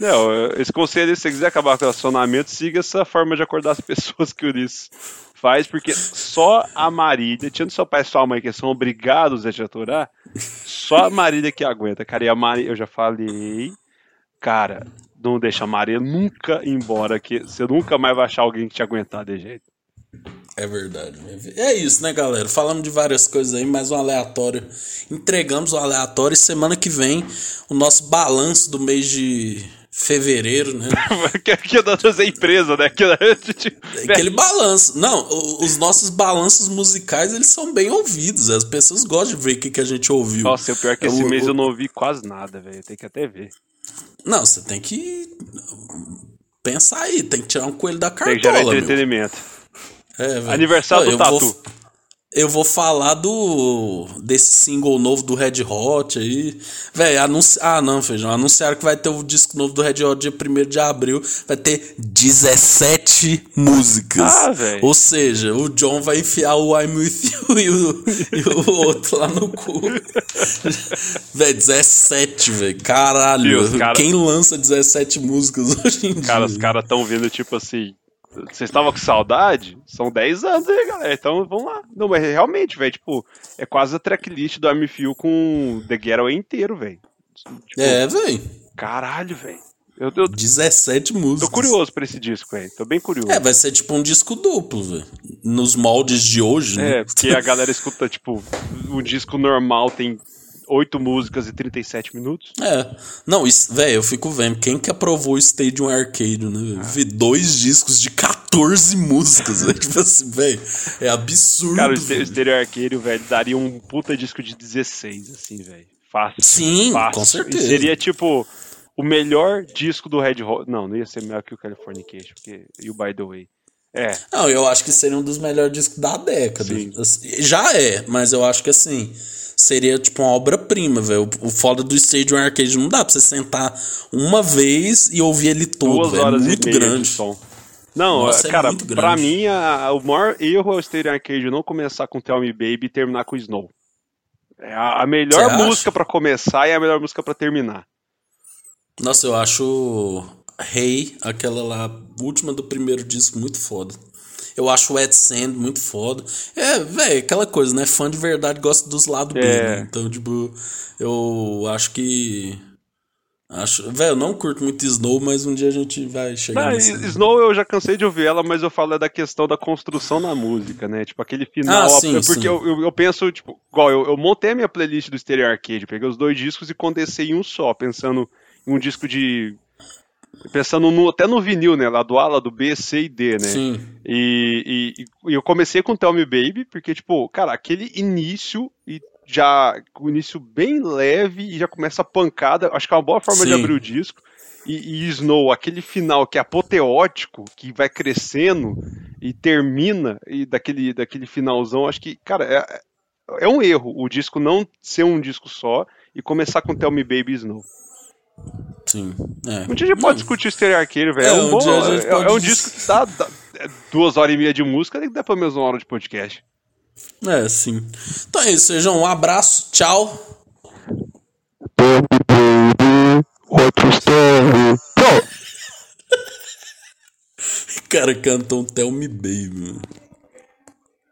Não, esse conselho, se você quiser acabar com o relacionamento, siga essa forma de acordar as pessoas que o Ulisses faz, porque só a Marília, tirando seu pai e sua mãe, que são obrigados a te aturar, só a Marília que aguenta, cara. E a Marília, eu já falei, cara, não deixa a Marília nunca embora, que você nunca mais vai achar alguém que te aguentar de jeito. É verdade. É isso, né, galera? Falamos de várias coisas aí, mais um aleatório. Entregamos o aleatório e semana que vem o nosso balanço do mês de fevereiro, né? que é da nossa empresa, né? Que, Aquele balanço. Não, os nossos balanços musicais, eles são bem ouvidos. As pessoas gostam de ver o que, que a gente ouviu. Nossa, o pior é que esse o, mês eu não ouvi quase nada, velho. Tem que até ver. Não, você tem que pensar aí. Tem que tirar um coelho da cartola, Tem que gerar entretenimento. É, Aniversário do Tatu. Vou... eu vou falar do desse single novo do Red Hot aí. Véi, anunci... ah não, feijão, anunciaram que vai ter o disco novo do Red Hot dia 1 de abril, vai ter 17 músicas. Ah. Ou seja, o John vai enfiar o I'm With You e o, e o outro lá no cu. véi, 17, velho. Caralho. Cara... Quem lança 17 músicas hoje em Cara, dia? os caras tão vendo, tipo assim. Vocês estavam com saudade? São 10 anos aí, galera. Então vamos lá. Não, mas realmente, velho, tipo, é quase a tracklist do Army Feel com The Getaway inteiro, velho. Tipo, É, velho. Caralho, velho. Eu, eu 17 músicas. tô curioso pra esse disco, velho. Tô bem curioso. É, vai ser tipo um disco duplo, velho. Nos moldes de hoje, né? É, porque a galera escuta, tipo, um disco normal tem 8 músicas e 37 minutos. É. Não, velho, eu fico vendo. Quem que aprovou o Stadium Arcade, né? velho? Vi dois discos de 14 músicas, velho. Tipo assim, velho. É absurdo. Cara, o. Stereo Arcade, velho, daria um puta disco de 16, assim, velho. Fácil. Sim, fácil. com certeza. E seria, tipo, o melhor disco do Red Hot. Não, não ia ser melhor que o Californication, porque. E o By the Way. É. Não, eu acho que seria um dos melhores discos da década. Sim. Assim, Já é, mas eu acho que assim. Seria tipo uma obra-prima, velho. O foda do Stadium Arcade não dá pra você sentar uma vez e ouvir ele todo, Duas. É horas muito e meia grande. de som. Não, Nossa, é cara, grande. pra mim, a- o maior erro é o Stereo Arcade não começar com Tell Me Baby e terminar com Snow. É a, a melhor Você música pra começar e a melhor música pra terminar. Nossa, eu acho Hey, aquela lá, última do primeiro disco, muito foda. Eu acho Wet Sand muito foda. É, velho, aquela coisa, né? Fã de verdade gosta dos lados B, É. né? Então, tipo, eu acho que. Acho, velho, eu não curto muito Snow, mas um dia a gente vai chegar Não, nesse. Snow eu já cansei de ouvir ela, mas eu falo é da questão da construção na música, né? Tipo, aquele final. Ah, sim, é porque sim. eu, eu, eu penso, tipo, igual, eu, eu montei a minha playlist do Stereo Arcade, peguei os dois discos e condensei em um só, pensando em um disco de. Pensando no- até no vinil, né? Lá do A, lá do B, C e D, né? Sim. E, e- e eu comecei com Tell Me Baby, porque, tipo, cara, aquele início e já. O início bem leve e já começa a pancada. Acho que é uma boa forma de Sim. abrir o disco. E, e Snow, aquele final que é apoteótico, que vai crescendo e termina, e daquele, daquele finalzão, acho que, cara, é, é um erro o disco não ser um disco só e começar com Tell Me Baby e Snow. Sim. É. Um dia a gente pode discutir o Stereo Arcade, velho. É, É, um um bom- gente é- pode é um dis- disco que dá, dá- é duas horas e meia de música, tem que dar pelo menos uma hora de podcast. É, sim. Então é isso, sejam um abraço, tchau. Cara cantou um Tell Me Baby, mano.